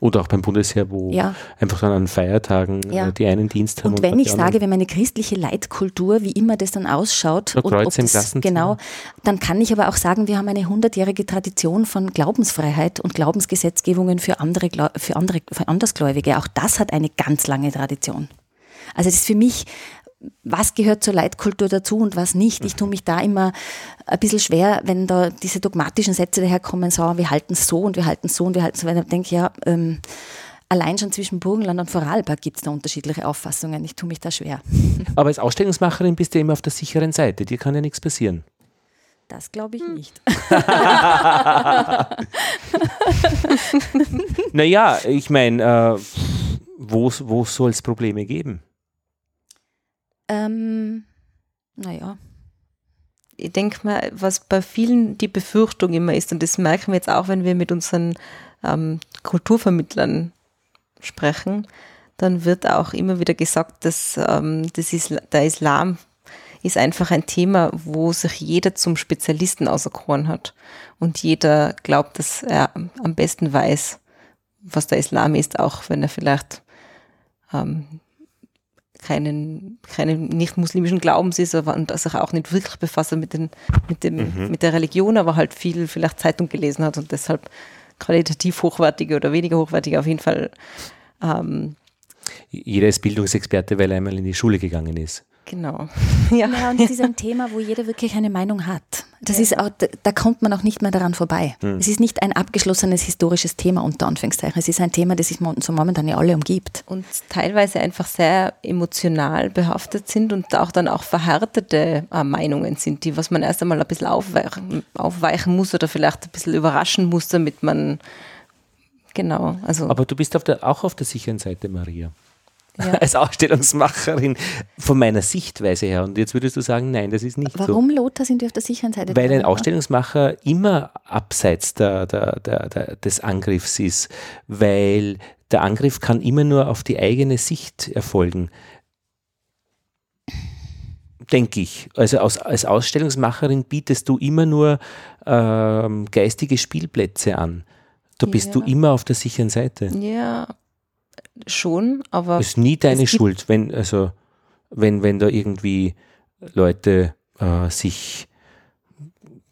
Oder auch beim Bundesheer, wo ja. einfach dann an Feiertagen äh, ja. die einen Dienst haben. Und, und wenn ich sage, wenn meine christliche Leitkultur, wie immer das dann ausschaut, und ob das, genau, dann kann ich aber auch sagen, wir haben eine hundertjährige Tradition von Glaubensfreiheit und Glaubensgesetzgebungen für andere, für andere, für Andersgläubige. Auch das hat eine ganz lange Tradition. Also das ist für mich was gehört zur Leitkultur dazu und was nicht. Ich tue mich da immer ein bisschen schwer, wenn da diese dogmatischen Sätze daherkommen, so, wir halten es so und wir halten es so und wir halten es so, weil ich denke, ja, ähm, allein schon zwischen Burgenland und Vorarlberg gibt es da unterschiedliche Auffassungen. Ich tue mich da schwer. Aber als Ausstellungsmacherin bist du immer auf der sicheren Seite. Dir kann ja nichts passieren. Das glaube ich hm. nicht. naja, ich meine, äh, wo, wo soll es Probleme geben? Ähm, naja. Ich denke mal, was bei vielen die Befürchtung immer ist, und das merken wir jetzt auch, wenn wir mit unseren ähm, Kulturvermittlern sprechen, dann wird auch immer wieder gesagt, dass ähm, das Isla der Islam ist einfach ein Thema, wo sich jeder zum Spezialisten auserkoren hat. Und jeder glaubt, dass er am besten weiß, was der Islam ist, auch wenn er vielleicht ähm, keinen, keinen nicht-muslimischen Glaubens ist und sich auch nicht wirklich befasst mit, den, mit, dem, mhm. mit der Religion, aber halt viel vielleicht Zeitung gelesen hat und deshalb qualitativ hochwertige oder weniger hochwertige auf jeden Fall. Ähm, Jeder ist Bildungsexperte, weil er einmal in die Schule gegangen ist. Genau. Ja. ja, und es ist ein Thema, wo jeder wirklich eine Meinung hat. Das ja. ist auch, da kommt man auch nicht mehr daran vorbei. Hm. Es ist nicht ein abgeschlossenes historisches Thema unter Anführungszeichen. Es ist ein Thema, das sich so momentan ja alle umgibt. Und teilweise einfach sehr emotional behaftet sind und auch dann auch verhärtete äh, Meinungen sind, die was man erst einmal ein bisschen aufweichen, aufweichen muss oder vielleicht ein bisschen überraschen muss, damit man genau. Also Aber du bist auf der, auch auf der sicheren Seite, Maria ja. als Ausstellungsmacherin von meiner Sichtweise her. Und jetzt würdest du sagen, nein, das ist nicht Warum, so. Warum, Lothar, sind wir auf der sicheren Seite? Weil ein Ausstellungsmacher immer abseits der, der, der, des Angriffs ist, weil der Angriff kann immer nur auf die eigene Sicht erfolgen. Denke ich. Also als, als Ausstellungsmacherin bietest du immer nur ähm, geistige Spielplätze an. Da bist ja. du immer auf der sicheren Seite. Ja, schon, aber. Ist nie deine Schuld, wenn, also, wenn, wenn da irgendwie Leute äh, sich,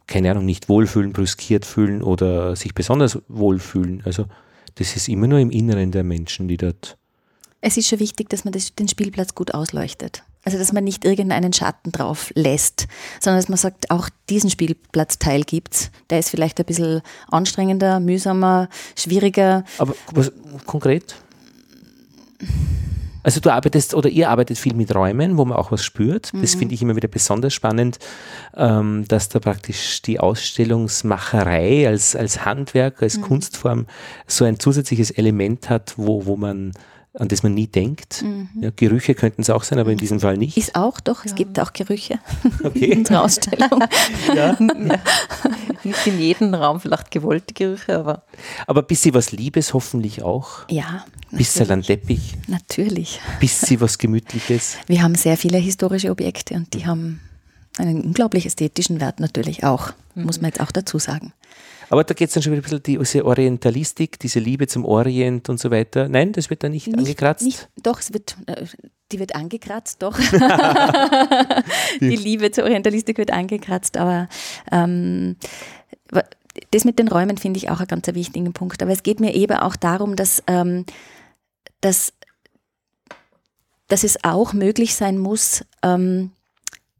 keine Ahnung, nicht wohlfühlen, brüskiert fühlen oder sich besonders wohlfühlen. Also, das ist immer nur im Inneren der Menschen, die dort. Es ist schon wichtig, dass man das, den Spielplatz gut ausleuchtet. Also, dass man nicht irgendeinen Schatten drauf lässt, sondern dass man sagt, auch diesen Spielplatzteil gibt's. Der ist vielleicht ein bisschen anstrengender, mühsamer, schwieriger. Aber was konkret? Also du arbeitest oder ihr arbeitet viel mit Räumen, wo man auch was spürt. Das Mhm. finde ich immer wieder besonders spannend, ähm, dass da praktisch die Ausstellungsmacherei als, als Handwerk, als Mhm. Kunstform so ein zusätzliches Element hat, wo, wo man, an das man nie denkt. Ja, Gerüche könnten es auch sein, aber in diesem Fall nicht. Mhm. Ist auch doch, es gibt auch Gerüche in Okay. unserer Ausstellung. Ja. Nicht in jedem Raum vielleicht gewollte Gerüche, aber Aber bis sie was Liebes hoffentlich auch. Ja, Bis sie ein Teppich, natürlich. bis sie was Gemütliches. Wir haben sehr viele historische Objekte und die haben einen unglaublich ästhetischen Wert natürlich auch, muss man jetzt auch dazu sagen. Aber da geht es dann schon wieder ein bisschen die, diese Orientalistik, diese Liebe zum Orient und so weiter. Nein, das wird da nicht, angekratzt. Nicht, doch, es wird, äh, die wird angekratzt, doch. die Liebe zur Orientalistik wird angekratzt, aber ähm, das mit den Räumen finde ich auch einen ganz wichtigen Punkt. Aber es geht mir eben auch darum, dass, ähm, dass, dass es auch möglich sein muss, ähm,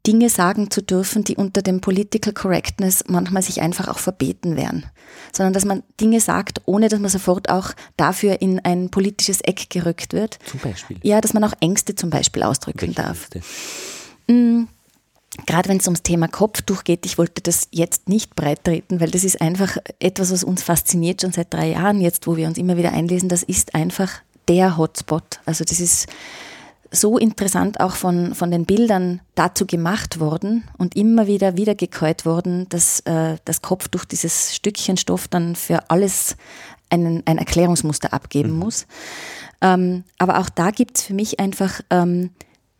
Dinge sagen zu dürfen, die unter dem Political Correctness manchmal sich einfach auch verbeten wären. Sondern dass man Dinge sagt, ohne dass man sofort auch dafür in ein politisches Eck gerückt wird. Zum Beispiel. Ja, dass man auch Ängste zum Beispiel ausdrücken Welche darf. Ängste? Gerade wenn es ums Thema Kopftuch geht, ich wollte das jetzt nicht breit treten, weil das ist einfach etwas, was uns fasziniert schon seit drei Jahren jetzt, wo wir uns immer wieder einlesen. Das ist einfach der Hotspot. Also das ist so interessant auch von, von den Bildern dazu gemacht worden und immer wieder wiedergekäut worden, dass äh, das Kopftuch dieses Stückchen Stoff dann für alles einen, ein Erklärungsmuster abgeben muss. Ähm, aber auch da gibt es für mich einfach ähm,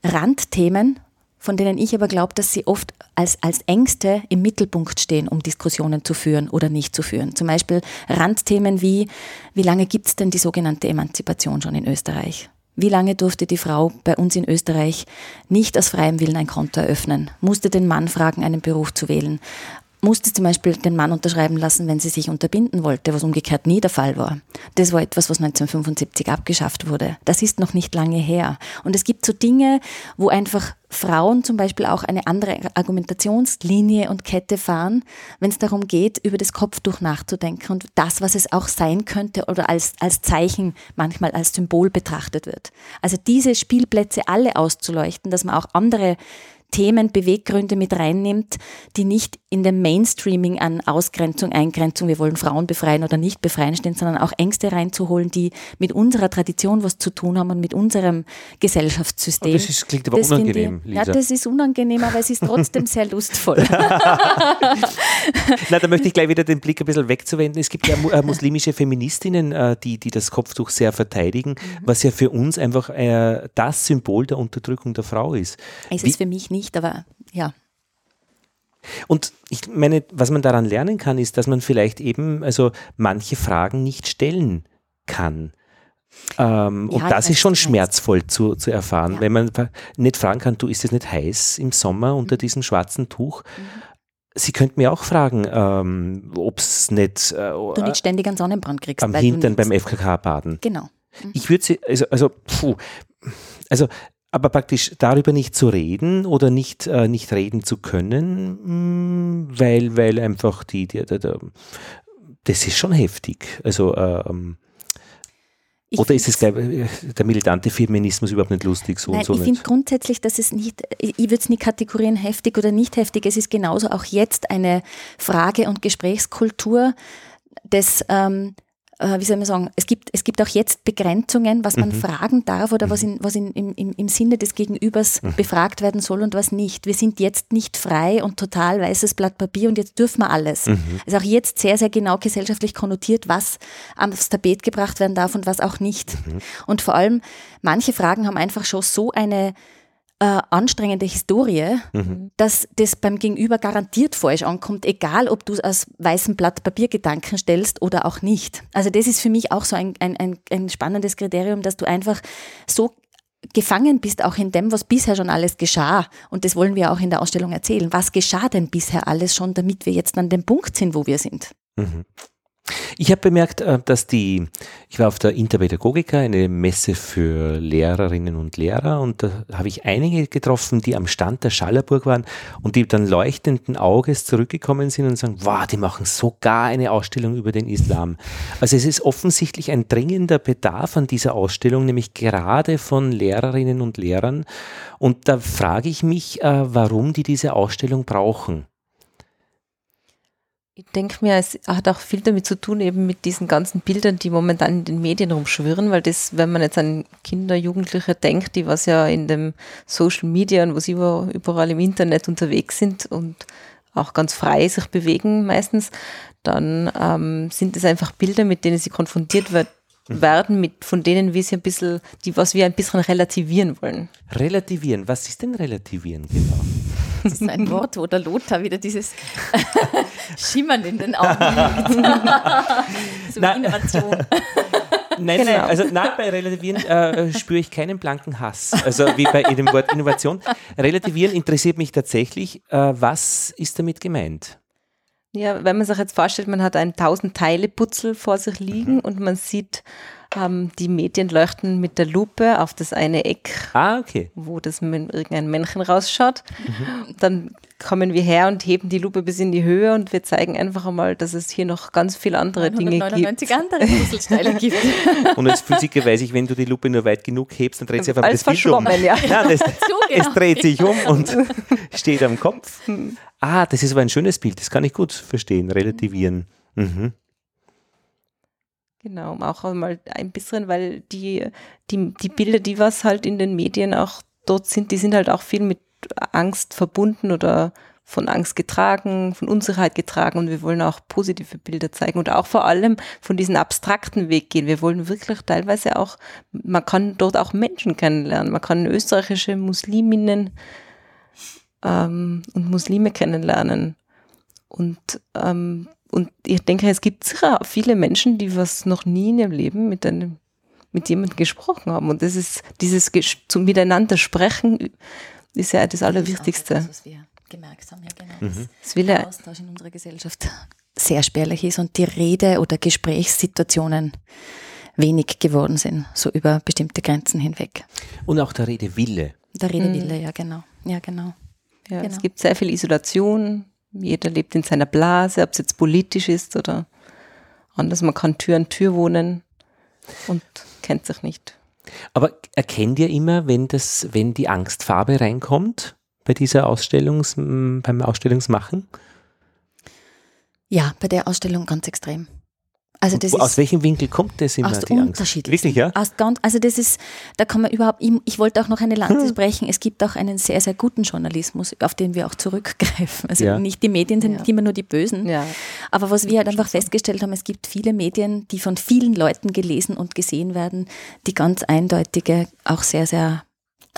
Randthemen, von denen ich aber glaube, dass sie oft als, als Ängste im Mittelpunkt stehen, um Diskussionen zu führen oder nicht zu führen. Zum Beispiel Randthemen wie, wie lange gibt es denn die sogenannte Emanzipation schon in Österreich? Wie lange durfte die Frau bei uns in Österreich nicht aus freiem Willen ein Konto eröffnen? Musste den Mann fragen, einen Beruf zu wählen? Musste zum Beispiel den Mann unterschreiben lassen, wenn sie sich unterbinden wollte, was umgekehrt nie der Fall war. Das war etwas, was 1975 abgeschafft wurde. Das ist noch nicht lange her. Und es gibt so Dinge, wo einfach Frauen zum Beispiel auch eine andere Argumentationslinie und Kette fahren, wenn es darum geht, über das Kopftuch nachzudenken und das, was es auch sein könnte oder als, als Zeichen, manchmal als Symbol betrachtet wird. Also diese Spielplätze alle auszuleuchten, dass man auch andere Themen, Beweggründe mit reinnimmt, die nicht in dem Mainstreaming an Ausgrenzung, Eingrenzung, wir wollen Frauen befreien oder nicht befreien stehen, sondern auch Ängste reinzuholen, die mit unserer Tradition was zu tun haben und mit unserem Gesellschaftssystem. Oh, das ist- klingt aber Das unangenehm, ich, Ja, das ist unangenehm, aber es ist trotzdem sehr lustvoll. Na, da möchte ich gleich wieder den Blick ein bisschen wegzuwenden. Es gibt ja äh, muslimische Feministinnen, äh, die, die das Kopftuch sehr verteidigen, Mhm. was ja für uns einfach äh, das Symbol der Unterdrückung der Frau ist. Es Wie- ist für mich nicht, aber ja. Und ich meine, was man daran lernen kann, ist, dass man vielleicht eben also manche Fragen nicht stellen kann. Ähm, Ja, und das ist schon schmerzvoll zu, zu erfahren, Ja. wenn man nicht fragen kann, du ist es nicht heiß im Sommer Mhm. unter diesem schwarzen Tuch? Sie könnten mir auch fragen, ähm, ob es nicht, äh, Du nicht ständig einen Sonnenbrand kriegst. am Hintern beim nicht- FKK baden. Genau. Ich würde sie, also, also, puh, also, aber praktisch darüber nicht zu reden oder nicht, äh, nicht reden zu können, mh, weil, weil einfach die, die, die, die das ist schon heftig. Also, ähm, Ich oder ist es äh, der militante Feminismus überhaupt nicht lustig? So Nein, und so ich nicht. finde grundsätzlich, dass es nicht, ich würde es nie kategorieren heftig oder nicht heftig. Es ist genauso auch jetzt eine Frage- und Gesprächskultur des, ähm, äh, wie soll man sagen, es gibt, es gibt auch jetzt Begrenzungen, was man fragen darf oder was, in, was in, im, im, im Sinne des Gegenübers befragt werden soll und was nicht. Wir sind jetzt nicht frei und total weißes Blatt Papier und jetzt dürfen wir alles. Es ist auch jetzt sehr, sehr genau gesellschaftlich konnotiert, was aufs Tapet gebracht werden darf und was auch nicht. Und vor allem, manche Fragen haben einfach schon so eine äh, anstrengende Historie, dass das beim Gegenüber garantiert falsch ankommt, egal ob du es aus weißem Blatt Papier Gedanken stellst oder auch nicht. Also das ist für mich auch so ein, ein, ein, ein spannendes Kriterium, dass du einfach so gefangen bist auch in dem, was bisher schon alles geschah. Und das wollen wir auch in der Ausstellung erzählen. Was geschah denn bisher alles schon, damit wir jetzt an dem Punkt sind, wo wir sind? Ich habe bemerkt, äh, dass die, ich war auf der Interpädagogika, eine Messe für Lehrerinnen und Lehrer und da habe ich einige getroffen, die am Stand der Schallerburg waren und die dann leuchtenden Auges zurückgekommen sind und sagen, wow, die machen sogar eine Ausstellung über den Islam. Also es ist offensichtlich ein dringender Bedarf an dieser Ausstellung, nämlich gerade von Lehrerinnen und Lehrern. Und da frage ich mich, äh, warum die diese Ausstellung brauchen. Ich denke mir, es hat auch viel damit zu tun, eben mit diesen ganzen Bildern, die momentan in den Medien rumschwirren, weil das, wenn man jetzt an Kinder, Jugendliche denkt, die was ja in dem Social Media und wo sie überall im Internet unterwegs sind und auch ganz frei sich bewegen meistens, dann ähm, sind es einfach Bilder, mit denen sie konfrontiert wird, mhm. werden, mit, von denen wir sie ein bisschen, die, was wir ein bisschen relativieren wollen. Relativieren, was ist denn relativieren genau? Das ist ein Wort, wo der Lothar wieder dieses Schimmern in den Augen hat. so Na, Innovation. Nein, genau. nein, also nein, bei Relativieren äh, spüre ich keinen blanken Hass. Also wie bei dem Wort Innovation. Relativieren interessiert mich tatsächlich. Äh, was ist damit gemeint? Ja, wenn man sich jetzt vorstellt, man hat ein 1000 Teile Putzel vor sich liegen mhm. und man sieht ähm, die Medien leuchten mit der Lupe auf das eine Eck, ah, okay. wo das mit irgendein Männchen rausschaut. Mhm. Dann kommen wir her und heben die Lupe bis in die Höhe und wir zeigen einfach einmal, dass es hier noch ganz viele andere Dinge gibt. andere Puzzlesteine gibt. Und als Physiker weiß ich, wenn du die Lupe nur weit genug hebst, dann dreht sich einfach das Bild um. Ja. Ja, das, es dreht sich um und steht am Kopf. Ah, das ist aber ein schönes Bild, das kann ich gut verstehen, relativieren. Mhm. Genau, auch mal ein bisschen, weil die, die, die Bilder, die was halt in den Medien auch dort sind, die sind halt auch viel mit Angst verbunden oder von Angst getragen, von Unsicherheit getragen. Und wir wollen auch positive Bilder zeigen und auch vor allem von diesem abstrakten Weg gehen. Wir wollen wirklich teilweise auch, man kann dort auch Menschen kennenlernen, man kann österreichische Musliminnen ähm, und Muslime kennenlernen. Und ähm, und ich denke, es gibt sicher viele Menschen, die was noch nie in ihrem Leben mit einem mit jemandem gesprochen haben. Und das ist dieses zum Miteinander sprechen ist ja das Allerwichtigste. Das, was wir gemerkt haben, ja genau. Mhm. Das will der Austausch in unserer Gesellschaft sehr spärlich ist und die Rede- oder Gesprächssituationen wenig geworden sind, so über bestimmte Grenzen hinweg. Und auch der Redewille. Der Redewille, mhm. ja genau. Ja, genau. Ja, genau. Es gibt sehr viel Isolation, jeder lebt in seiner Blase, ob es jetzt politisch ist oder anders. Man kann Tür an Tür wohnen und kennt sich nicht. Aber erkennt ihr immer, wenn das, wenn die Angstfarbe reinkommt bei dieser Ausstellungs, beim Ausstellungsmachen? Ja, bei der Ausstellung ganz extrem. Also das aus welchem Winkel kommt das immer? Aus die unterschiedlich. Wirklich, ja? Aus ganz, also das ist, da kann man überhaupt, ich wollte auch noch eine Lanze hm. sprechen, es gibt auch einen sehr, sehr guten Journalismus, auf den wir auch zurückgreifen. Also ja. nicht die Medien sind ja. immer nur die Bösen. Ja. Aber was wir halt einfach festgestellt haben, es gibt viele Medien, die von vielen Leuten gelesen und gesehen werden, die ganz eindeutige, auch sehr, sehr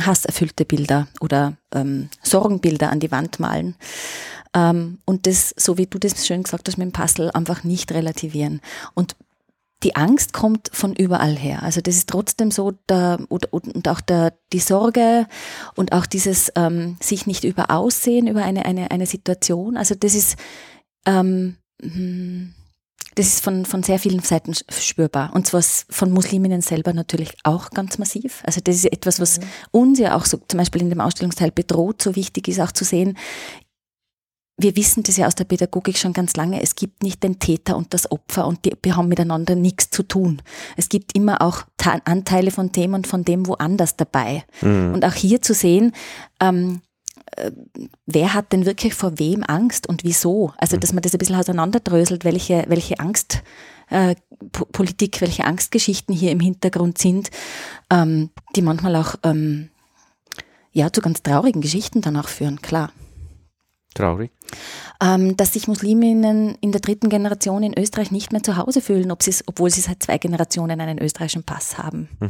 hasserfüllte Bilder oder ähm, Sorgenbilder an die Wand malen. Ähm, und das, so wie du das schön gesagt hast mit dem Puzzle, einfach nicht relativieren. Und die Angst kommt von überall her. Also das ist trotzdem so, der, und, und auch der, die Sorge und auch dieses ähm, sich nicht überaussehen über eine, eine, eine Situation. Also das ist, ähm, hm, das ist von, von sehr vielen Seiten spürbar. Und zwar von Musliminnen selber natürlich auch ganz massiv. Also das ist etwas, was mhm. uns ja auch so zum Beispiel in dem Ausstellungsteil bedroht, so wichtig ist auch zu sehen, wir wissen das ja aus der Pädagogik schon ganz lange, es gibt nicht den Täter und das Opfer und die haben miteinander nichts zu tun. Es gibt immer auch Anteile von dem und von dem woanders dabei. Mhm. Und auch hier zu sehen, ähm, äh, wer hat denn wirklich vor wem Angst und wieso? Also, dass man das ein bisschen auseinanderdröselt, welche, welche Angst, äh, Politik, welche Angstgeschichten hier im Hintergrund sind, ähm, die manchmal auch ähm, ja, zu ganz traurigen Geschichten dann auch führen, klar. Traurig. Ähm, dass sich Musliminnen in der dritten Generation in Österreich nicht mehr zu Hause fühlen, ob obwohl sie seit zwei Generationen einen österreichischen Pass haben. Mhm.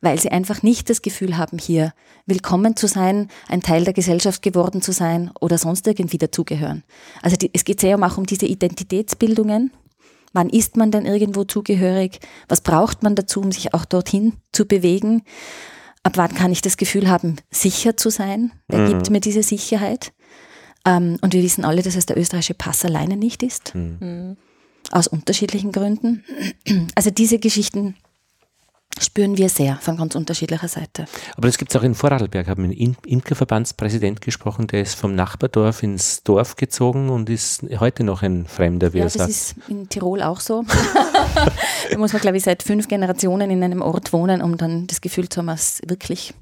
Weil sie einfach nicht das Gefühl haben, hier willkommen zu sein, ein Teil der Gesellschaft geworden zu sein oder sonst irgendwie dazugehören. Also die, es geht sehr um auch um diese Identitätsbildungen. Wann ist man denn irgendwo zugehörig? Was braucht man dazu, um sich auch dorthin zu bewegen? Ab wann kann ich das Gefühl haben, sicher zu sein? Wer mhm. gibt mir diese Sicherheit? Ähm, und wir wissen alle, dass es der österreichische Pass alleine nicht ist. Mhm. aus unterschiedlichen Gründen. Also diese Geschichten spüren wir sehr von ganz unterschiedlicher Seite. Aber das gibt es auch in Vorarlberg. Ich habe mit einem Imkerverbandspräsident gesprochen, der ist vom Nachbardorf ins Dorf gezogen und ist heute noch ein Fremder, wie ja, er sagt. Das ist in Tirol auch so. da muss man, glaube ich, seit fünf Generationen in einem Ort wohnen, um dann das Gefühl zu haben, dass wirklich,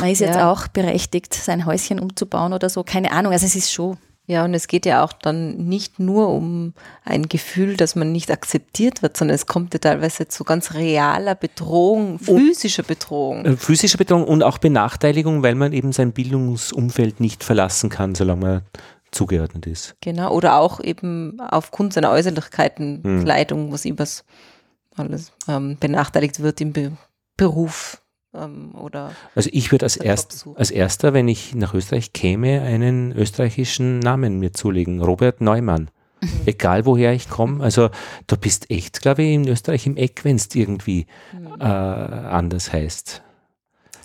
man ist ja. jetzt auch berechtigt, sein Häuschen umzubauen oder so. Keine Ahnung. Also es ist schon ja, und es geht ja auch dann nicht nur um ein Gefühl, dass man nicht akzeptiert wird, sondern es kommt ja teilweise zu ganz realer Bedrohung, physischer Bedrohung. Äh, physische Bedrohung und auch Benachteiligung, weil man eben sein Bildungsumfeld nicht verlassen kann, solange man zugeordnet ist. Genau, oder auch eben aufgrund seiner Äußerlichkeiten, hm. Kleidung, was immer alles ähm, benachteiligt wird im Be Beruf ähm, oder also ich würde als, erst, als erster, wenn ich nach Österreich käme, einen österreichischen Namen mir zulegen. Robert Neumann. Mhm. Egal woher ich komme. Also du bist echt, glaube ich, in Österreich im Eck, wenn es irgendwie mhm. äh, anders heißt.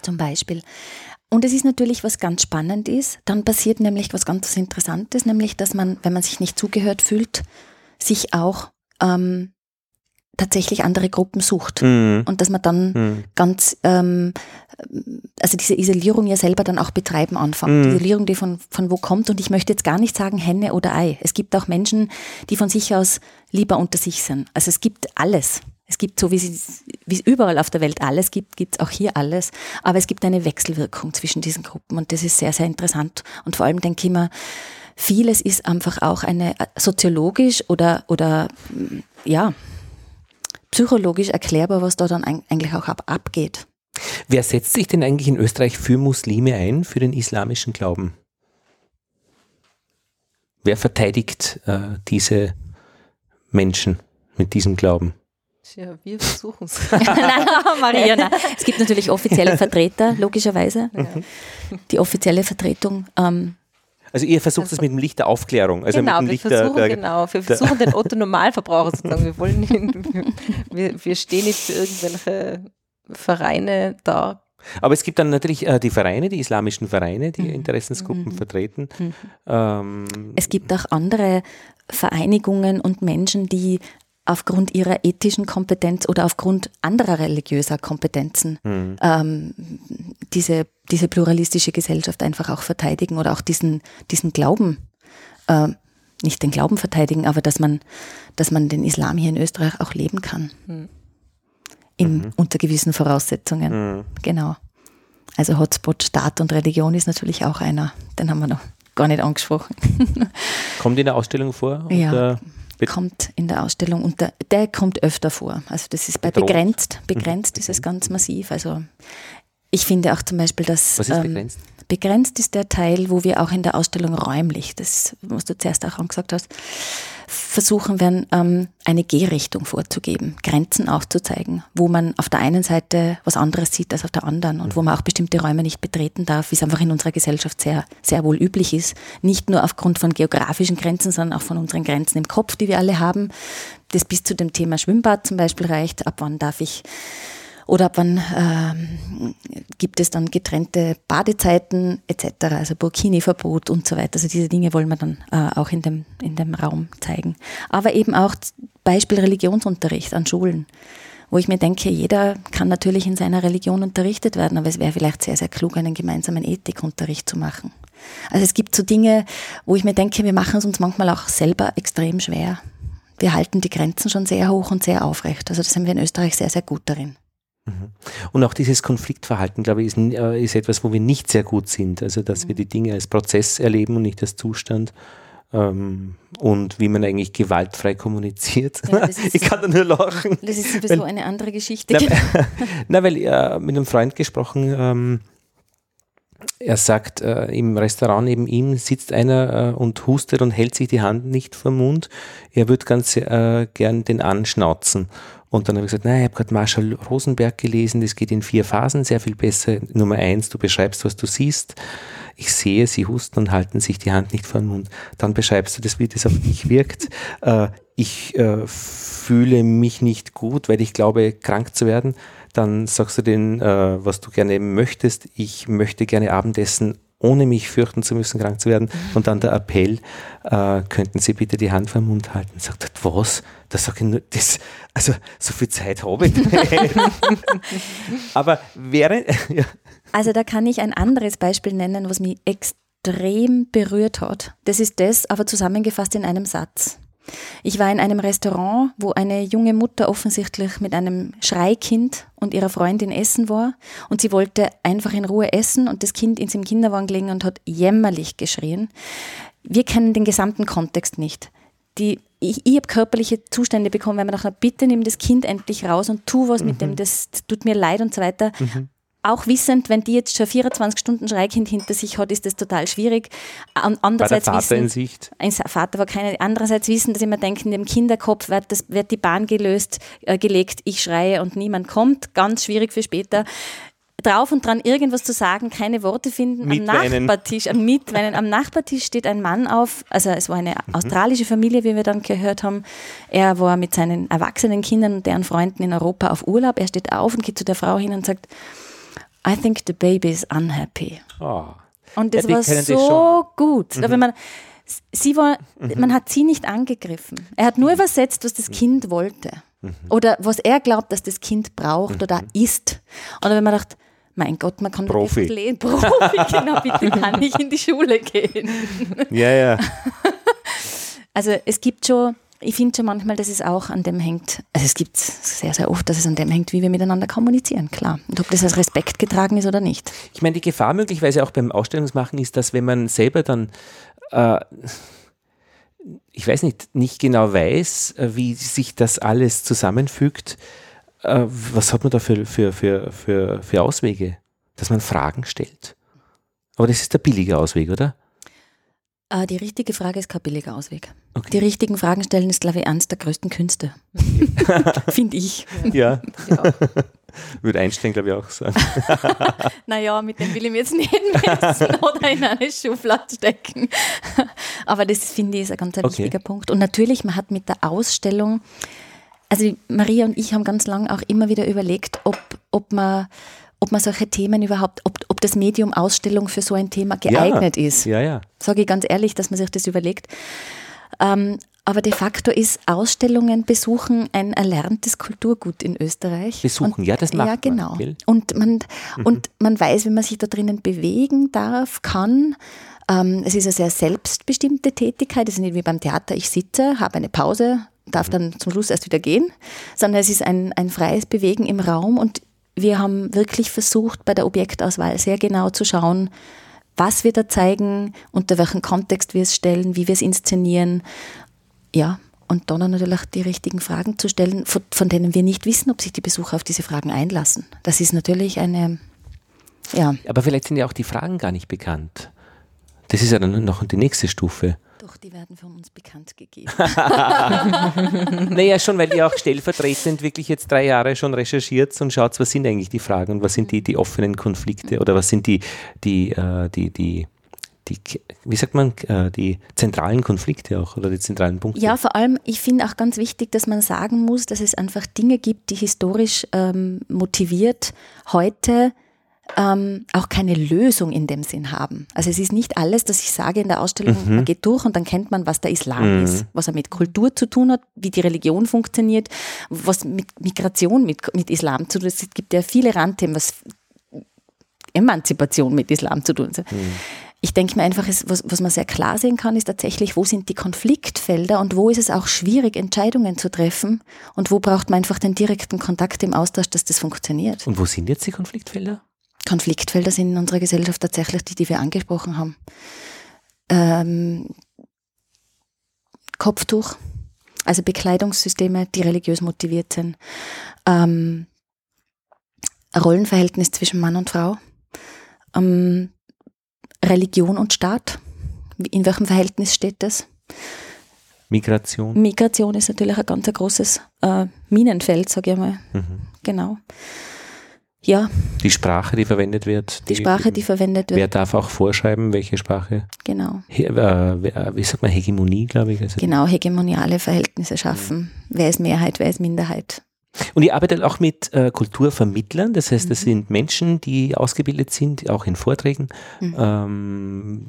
Zum Beispiel. Und es ist natürlich, was ganz spannend ist, dann passiert nämlich was ganz Interessantes, nämlich, dass man, wenn man sich nicht zugehört fühlt, sich auch ähm, tatsächlich andere Gruppen sucht mhm. und dass man dann mhm. ganz, ähm, also diese Isolierung ja selber dann auch betreiben anfängt. Mhm. Die Isolierung, die von, von wo kommt und ich möchte jetzt gar nicht sagen Henne oder Ei. Es gibt auch Menschen, die von sich aus lieber unter sich sind. Also es gibt alles. Es gibt so, wie es, wie es überall auf der Welt alles gibt, gibt es auch hier alles. Aber es gibt eine Wechselwirkung zwischen diesen Gruppen und das ist sehr, sehr interessant. Und vor allem denke ich mir, vieles ist einfach auch eine äh, soziologisch oder, oder ja, psychologisch erklärbar, was da dann eigentlich auch ab, abgeht. Wer setzt sich denn eigentlich in Österreich für Muslime ein, für den islamischen Glauben? Wer verteidigt äh, diese Menschen mit diesem Glauben? Tja, wir versuchen es. Maria, nein. Es gibt natürlich offizielle Vertreter, logischerweise. Ja. Die offizielle Vertretung ähm, also ihr versucht also, es mit dem Licht der Aufklärung. Also genau, mit dem Licht wir versuchen, der, der, genau, wir versuchen den Otto Normalverbraucher sozusagen. Wir wollen ihn, wir, wir stehen nicht für irgendwelche Vereine da. Aber es gibt dann natürlich äh, die Vereine, die islamischen Vereine, die mhm. Interessensgruppen mhm. vertreten. Mhm. Ähm, es gibt auch andere Vereinigungen und Menschen, die aufgrund ihrer ethischen Kompetenz oder aufgrund anderer religiöser Kompetenzen mhm. ähm, diese, diese pluralistische Gesellschaft einfach auch verteidigen oder auch diesen, diesen Glauben, äh, nicht den Glauben verteidigen, aber dass man, dass man den Islam hier in Österreich auch leben kann. Mhm. In, mhm. Unter gewissen Voraussetzungen. Mhm. Genau. Also Hotspot Staat und Religion ist natürlich auch einer. Den haben wir noch gar nicht angesprochen. Kommt in der Ausstellung vor? Ja kommt in der Ausstellung und der, der kommt öfter vor. Also das ist bei Bedroht. begrenzt, begrenzt mhm. ist es ganz massiv. Also ich finde auch zum Beispiel, dass Was ist ähm, begrenzt? begrenzt ist der Teil, wo wir auch in der Ausstellung räumlich, das was du zuerst auch angesagt hast, versuchen werden, ähm, eine Gehrichtung vorzugeben, Grenzen aufzuzeigen, wo man auf der einen Seite was anderes sieht als auf der anderen und wo man auch bestimmte Räume nicht betreten darf, wie es einfach in unserer Gesellschaft sehr, sehr wohl üblich ist. Nicht nur aufgrund von geografischen Grenzen, sondern auch von unseren Grenzen im Kopf, die wir alle haben. Das bis zu dem Thema Schwimmbad zum Beispiel reicht. Ab wann darf ich oder ab wann ähm, gibt es dann getrennte Badezeiten etc., also Burkini-Verbot und so weiter. Also diese Dinge wollen wir dann äh, auch in dem, in dem Raum zeigen. Aber eben auch Beispiel Religionsunterricht an Schulen, wo ich mir denke, jeder kann natürlich in seiner Religion unterrichtet werden, aber es wäre vielleicht sehr, sehr klug, einen gemeinsamen Ethikunterricht zu machen. Also es gibt so Dinge, wo ich mir denke, wir machen es uns manchmal auch selber extrem schwer. Wir halten die Grenzen schon sehr hoch und sehr aufrecht. Also das sind wir in Österreich sehr, sehr gut darin. Mhm. Und auch dieses Konfliktverhalten, glaube ich, ist, äh, ist, etwas, wo wir nicht sehr gut sind. Also, dass wir die Dinge als Prozess erleben und nicht als Zustand. Ähm, und wie man eigentlich gewaltfrei kommuniziert. Ja, ich kann da nur lachen. Das ist sowieso weil, eine andere Geschichte. Na, na weil äh, mit einem Freund gesprochen, ähm, er sagt, äh, im Restaurant neben ihm sitzt einer äh, und hustet und hält sich die Hand nicht vor den Mund. Er würde ganz äh, gern den anschnauzen. Und dann habe ich gesagt, nein, ich habe gerade Marshall Rosenberg gelesen, das geht in vier Phasen, sehr viel besser. Nummer eins, du beschreibst, was du siehst. Ich sehe, sie husten und halten sich die Hand nicht vor den Mund. Dann beschreibst du das, wie das auf dich wirkt. Äh, ich äh, fühle mich nicht gut, weil ich glaube, krank zu werden. Dann sagst du denen, äh, was du gerne möchtest. Ich möchte gerne Abendessen ohne mich fürchten zu müssen, krank zu werden. Und dann der Appell, äh, könnten Sie bitte die Hand vor den Mund halten? Sagt er, was? Da sage ich nur, das, also so viel Zeit habe ich nicht. Aber wäre, ja. Also da kann ich ein anderes Beispiel nennen, was mich extrem berührt hat. Das ist das, aber zusammengefasst in einem Satz. Ich war in einem Restaurant, wo eine junge Mutter offensichtlich mit einem Schreikind und ihrer Freundin essen war und sie wollte einfach in Ruhe essen und das Kind ist im Kinderwagen gelegen und hat jämmerlich geschrien. Wir kennen den gesamten Kontext nicht. Die, ich, ich habe körperliche Zustände bekommen, weil man dachte, bitte nimm das Kind endlich raus und tu was mhm. mit dem, das tut mir leid und so weiter. Mhm auch wissend, wenn die jetzt schon 24 Stunden Schreikind hinter sich hat, ist das total schwierig. Andererseits war der Vater wissen, in Sicht? Ein Vater war keine. Andererseits wissen, dass immer denken, in dem Kinderkopf wird, das, wird die Bahn gelöst, äh, gelegt, ich schreie und niemand kommt. Ganz schwierig für später drauf und dran irgendwas zu sagen, keine Worte finden. Am Nachbartisch, am Mitweinen, am Nachbartisch steht ein Mann auf, also es war eine mhm. australische Familie, wie wir dann gehört haben. Er war mit seinen erwachsenen Kindern und deren Freunden in Europa auf Urlaub. Er steht auf und geht zu der Frau hin und sagt, I think the baby is unhappy. Oh. Und das ja, war so gut. Mhm. Wenn man, sie war, mhm. man hat sie nicht angegriffen. Er hat nur mhm. übersetzt, was das. Kind wollte. Mhm. Oder was er glaubt, dass das Kind braucht oder mhm. ist. Oder wenn man dachte, mein Gott, man kann Profi. Lesen. Profi, genau, bitte kann ich in die Schule gehen. Ja, ja. Also es gibt schon ich finde schon manchmal, dass es auch an dem hängt, also es gibt sehr, sehr oft, dass es an dem hängt, wie wir miteinander kommunizieren, klar. Und ob das als Respekt getragen ist oder nicht. Ich meine, die Gefahr möglicherweise auch beim Ausstellungsmachen ist, dass wenn man selber dann, äh, ich weiß nicht, nicht genau weiß, äh, wie sich das alles zusammenfügt, äh, was hat man da für, für, für, für, für Auswege? Dass man Fragen stellt. Aber das ist der billige Ausweg, oder? Äh, die richtige Frage ist kein billiger Ausweg. Okay. Die richtigen Fragen stellen ist, glaube ich, eines der größten Künste. Finde ich. Ja. ja. Würde Einstein, glaube ich, auch sagen. naja, mit dem will ich mir jetzt nicht messen oder in eine Schublade stecken. Aber das finde ich ist ein ganz okay. wichtiger Punkt. Und natürlich, man hat mit der Ausstellung, also Maria und ich haben ganz lange auch immer wieder überlegt, ob, ob man ob man solche Themen überhaupt, ob, ob das Medium Ausstellung für so ein Thema geeignet ja, ist. Ja, ja. Sage ich ganz ehrlich, dass man sich das überlegt. Ähm, aber de facto ist Ausstellungen besuchen ein erlerntes Kulturgut in Österreich. Besuchen, und, ja, das macht Ja, genau. Man, und, man, mhm. und man weiß, wie man sich da drinnen bewegen darf, kann. Ähm, es ist eine sehr selbstbestimmte Tätigkeit. Es ist nicht wie beim Theater, ich sitze, habe eine Pause, darf mhm. dann zum Schluss erst wieder gehen, sondern es ist ein, ein freies Bewegen im Raum und wir haben wirklich versucht, bei der Objektauswahl sehr genau zu schauen, was wir da zeigen, unter welchem Kontext wir es stellen, wie wir es inszenieren. Ja, und dann natürlich die richtigen Fragen zu stellen, von, von, denen wir nicht wissen, ob sich die Besucher auf diese Fragen einlassen. Das ist natürlich eine, ja. Aber vielleicht sind ja auch die Fragen gar nicht bekannt. Das ist ja dann noch die nächste Stufe. Doch, die werden von uns bekannt gegeben. naja, schon, weil ihr auch stellvertretend wirklich jetzt drei Jahre schon recherchiert und schaut, was sind eigentlich die Fragen und was sind die, die offenen Konflikte oder was sind die, die, äh, die, die, die, wie sagt man, äh, die zentralen Konflikte auch oder die zentralen Punkte? Ja, vor allem, ich finde auch ganz wichtig, dass man sagen muss, dass es einfach Dinge gibt, die historisch ähm, motiviert heute ähm, auch keine Lösung in dem Sinn haben. Also es ist nicht alles, dass ich sage in der Ausstellung, mhm. man geht durch und dann kennt man, was der Islam mhm. ist, was er mit Kultur zu tun hat, wie die Religion funktioniert, was mit Migration, mit, mit Islam zu tun hat. Es gibt ja viele Randthemen, was Emanzipation mit Islam zu tun hat. Mhm. Ich denke mir einfach, was, was man sehr klar sehen kann, ist tatsächlich, wo sind die Konfliktfelder und wo ist es auch schwierig, Entscheidungen zu treffen und wo braucht man einfach den direkten Kontakt im Austausch, dass das funktioniert. Und wo sind jetzt die Konfliktfelder? Konfliktfelder sind in unserer Gesellschaft tatsächlich die, die wir angesprochen haben. Ähm, Kopftuch, also Bekleidungssysteme, die religiös motiviert sind. Ähm, Rollenverhältnis zwischen Mann und Frau. Ähm, Religion und Staat. In welchem Verhältnis steht das? Migration. Migration ist natürlich ein ganz großes äh, Minenfeld, sage ich mal. Mhm. Genau. Ja. Die Sprache, die verwendet wird. Die, die Sprache, die verwendet wird. Wer darf auch vorschreiben, welche Sprache? Genau. He, äh, wie sagt man, Hegemonie, glaube ich. Also genau, hegemoniale Verhältnisse schaffen. Ja. Wer ist Mehrheit, wer ist Minderheit? Und ihr arbeitet auch mit äh, Kulturvermittlern, das heißt, das mhm. sind Menschen, die ausgebildet sind, auch in Vorträgen, mhm. ähm,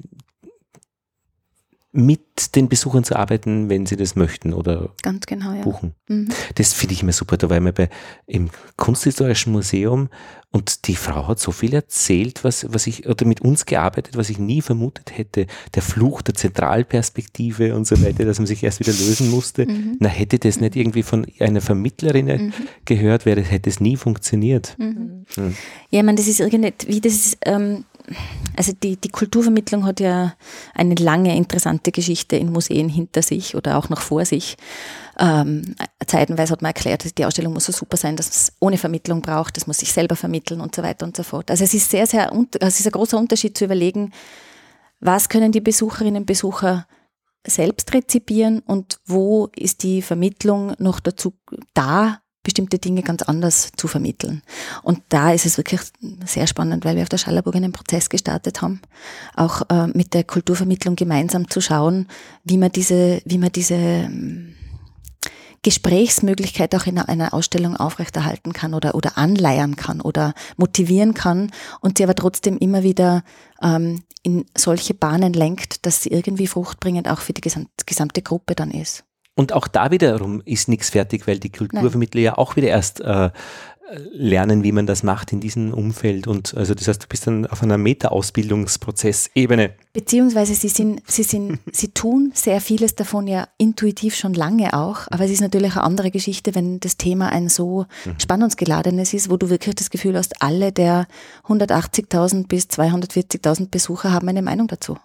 mit den Besuchern zu arbeiten, wenn sie das möchten oder Ganz genau, ja. buchen. Mhm. Das finde ich immer super. Da war ich mal bei, im Kunsthistorischen Museum und die Frau hat so viel erzählt, was, was ich, oder mit uns gearbeitet, was ich nie vermutet hätte. Der Fluch der Zentralperspektive und so weiter, dass man sich erst wieder lösen musste. Mhm. Na, hätte das nicht irgendwie von einer Vermittlerin mhm. gehört, wäre, hätte es nie funktioniert. Mhm. Mhm. Ja, ich meine, das ist irgendwie, wie das ähm, also die, die Kulturvermittlung hat ja eine lange interessante Geschichte in Museen hinter sich oder auch noch vor sich. Ähm, zeitenweise hat man erklärt, die Ausstellung muss so super sein, dass es ohne Vermittlung braucht, das muss sich selber vermitteln und so weiter und so fort. Also es ist sehr, sehr, es ist ein großer Unterschied zu überlegen, was können die Besucherinnen und Besucher selbst rezipieren und wo ist die Vermittlung noch dazu da, bestimmte Dinge ganz anders zu vermitteln. Und da ist es wirklich sehr spannend, weil wir auf der Schallerburg einen Prozess gestartet haben, auch äh, mit der Kulturvermittlung gemeinsam zu schauen, wie man diese, wie man diese ähm, Gesprächsmöglichkeit auch in einer Ausstellung aufrechterhalten kann oder, oder anleiern kann oder motivieren kann und sie aber trotzdem immer wieder ähm, in solche Bahnen lenkt, dass sie irgendwie fruchtbringend auch für die gesamte Gruppe dann ist. Und auch da wiederum ist nichts fertig, weil die Kulturvermittler Nein. ja auch wieder erst äh, lernen, wie man das macht in diesem Umfeld. Und also das heißt, du bist dann auf einer Meta-Ausbildungsprozessebene. Beziehungsweise sie sind, sie sind, sie tun sehr vieles davon ja intuitiv schon lange auch, aber es ist natürlich eine andere Geschichte, wenn das Thema ein so mhm. spannungsgeladenes ist, wo du wirklich das Gefühl hast, alle der 180.000 bis 240.000 Besucher haben eine Meinung dazu.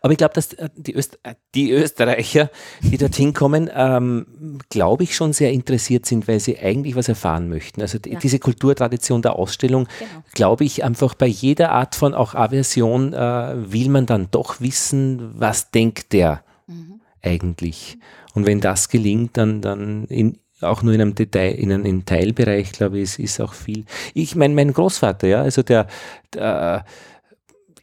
Aber ich glaube, dass äh, die, Öst äh, die, Österreicher, die dorthin kommen, ähm, glaube ich, schon sehr interessiert sind, weil sie eigentlich was erfahren möchten. Also die, ja. diese Kulturtradition der Ausstellung, genau. glaube ich, einfach bei jeder Art von auch Aversion äh, will man dann doch wissen, was denkt der mhm. eigentlich. Und wenn das gelingt, dann, dann in, auch nur in einem Detail, in einem, in einem Teilbereich, glaube ich, ist, ist auch viel. Ich meine, mein Großvater, ja, also der, der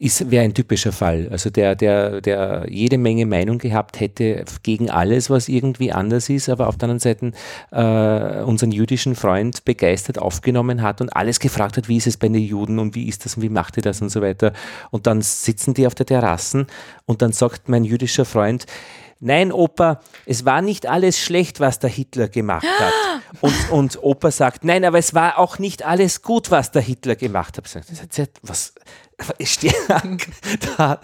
ist, wäre ein typischer Fall. Also der, der, der jede Menge Meinung gehabt hätte gegen alles, was irgendwie anders ist, aber auf der anderen Seite äh, unseren jüdischen Freund begeistert aufgenommen hat und alles gefragt hat, wie ist es bei den Juden und wie ist das und wie macht ihr das und so weiter. Und dann sitzen die auf der Terrassen und dann sagt mein jüdischer Freund, Nein, Opa, es war nicht alles schlecht, was der Hitler gemacht hat. Und, und Opa sagt, nein, aber es war auch nicht alles gut, was der Hitler gemacht hat. Was, ich stehe da.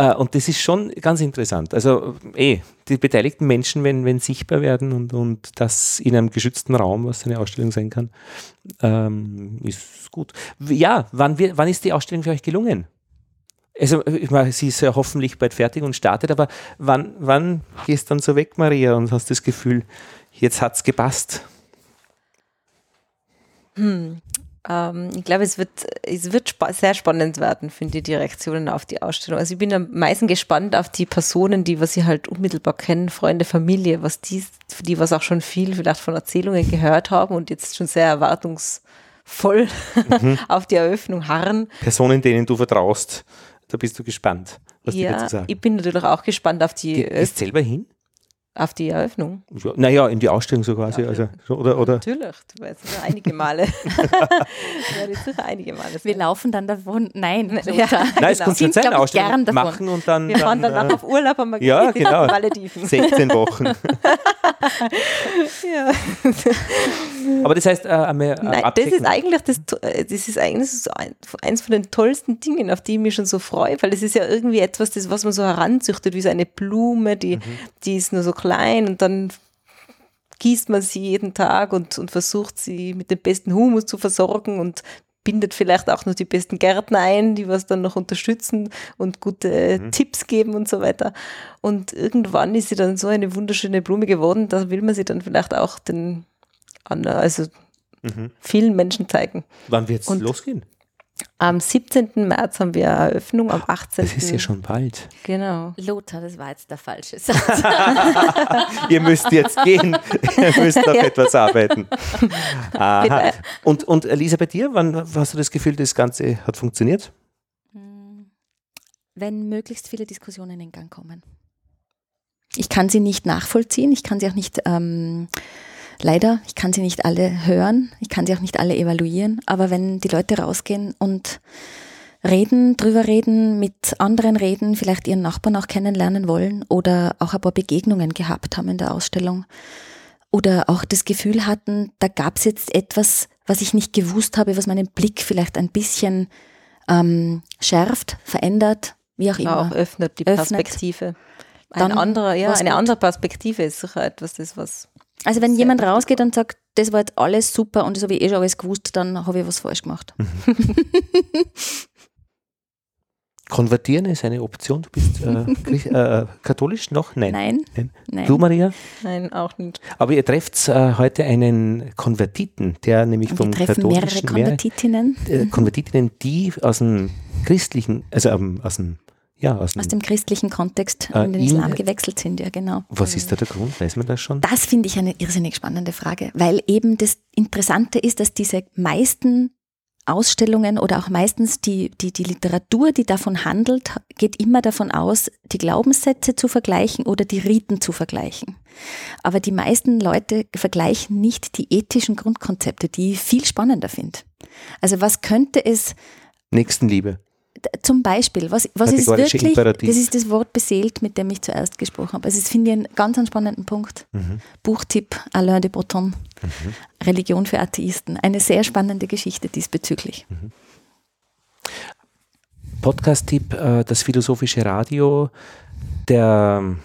Ja, und das ist schon ganz interessant. Also eh, die beteiligten Menschen, wenn, wenn sichtbar werden und, und das in einem geschützten Raum, was eine Ausstellung sein kann, ähm, ist gut. Ja, wann, wir, wann ist die Ausstellung für euch gelungen? Also, ich meine, sie ist ja hoffentlich bald fertig und startet, aber wann, wann gehst du dann so weg, Maria, und hast das Gefühl, jetzt hat es gepasst? Hm. Ähm, ich glaube, es wird, es wird spa sehr spannend werden, finde ich, die Reaktionen auf die Ausstellung. Also ich bin am meisten gespannt auf die Personen, die, was sie halt unmittelbar kennen, Freunde, Familie, was die, die was auch schon viel vielleicht von Erzählungen gehört haben und jetzt schon sehr erwartungsvoll mhm. auf die Eröffnung harren. Personen, denen du vertraust, da bist du gespannt, was ja, die dazu sagen. Ich bin natürlich auch gespannt auf die. Gehst selber hin? Auf die Eröffnung? Ja, naja, in die Ausstellung so quasi. Also, oder, oder? Natürlich, du weißt sicher einige Male. du sicher einige Male. Wir laufen dann davon. Nein, ja, Nein, es genau. kommt sein, Ausstellung machen und dann. Wir fahren dann, dann auf Urlaub am Ja, genau. Malediven. 16 Wochen. ja. Aber das heißt, äh, äh, Nein, das ist eigentlich das, äh, das ist eigentlich so eins von den tollsten Dingen, auf die ich mich schon so freue, weil es ist ja irgendwie etwas, das, was man so heranzüchtet, wie so eine Blume, die, mhm. die ist nur so klein und dann gießt man sie jeden Tag und, und versucht sie mit dem besten Humus zu versorgen und bindet vielleicht auch noch die besten Gärtner ein, die was dann noch unterstützen und gute mhm. Tipps geben und so weiter. Und irgendwann ist sie dann so eine wunderschöne Blume geworden, da will man sie dann vielleicht auch den also mhm. vielen Menschen zeigen. Wann wird es losgehen? Am 17. März haben wir Eröffnung, am 18. Das ist ja schon bald. Genau. Lothar, das war jetzt der falsche Satz. Ihr müsst jetzt gehen. Ihr müsst noch ja. etwas arbeiten. Aha. Und, und Lisa, bei dir, wann hast du das Gefühl, das Ganze hat funktioniert? Wenn möglichst viele Diskussionen in Gang kommen. Ich kann sie nicht nachvollziehen, ich kann sie auch nicht ähm, leider, ich kann sie nicht alle hören, ich kann sie auch nicht alle evaluieren, aber wenn die Leute rausgehen und reden, drüber reden, mit anderen reden, vielleicht ihren Nachbarn auch kennenlernen wollen oder auch ein paar Begegnungen gehabt haben in der Ausstellung oder auch das Gefühl hatten, da gab es jetzt etwas, was ich nicht gewusst habe, was meinen Blick vielleicht ein bisschen ähm, schärft, verändert, wie auch immer. Auch öffnet die Öffnet. Perspektive. Dann Ein anderer, ja, eine andere Perspektive ist sicher etwas, das was. Also wenn Sehr jemand rausgeht und sagt, das war jetzt alles super und das habe ich eh schon alles gewusst, dann habe ich was falsch gemacht. Konvertieren ist eine Option. Du bist äh, Christ- äh, katholisch noch? Nein. Nein, Nein. nein. Du, Maria? Nein, auch nicht. Aber ihr trefft äh, heute einen Konvertiten, der nämlich vom wir treffen mehrere katholischen mehr, Konvertitinnen äh, Konvertitinnen, die aus dem christlichen, also ähm, aus dem, ja, aus dem, aus dem christlichen Kontext Äh, in den Islam gewechselt sind, ja genau. was ist da der Grund? Weiß man das schon? Das finde ich eine irrsinnig spannende Frage, weil eben das Interessante ist, dass diese meisten Ausstellungen oder auch meistens die, die, die Literatur, die davon handelt, geht immer davon aus, die Glaubenssätze zu vergleichen oder die Riten zu vergleichen. Aber die meisten Leute vergleichen nicht die ethischen Grundkonzepte, die ich viel spannender finde. Also was könnte es Nächstenliebe. Zum Beispiel, was, was ist wirklich, Imperativ. das ist das Wort beseelt, mit dem ich zuerst gesprochen habe. Also das finde ich einen ganz spannenden Punkt. Mhm. Buchtipp Alain de Botton, Religion für Atheisten. Eine sehr spannende Geschichte diesbezüglich. Podcast-Tipp, äh, das philosophische Radio, der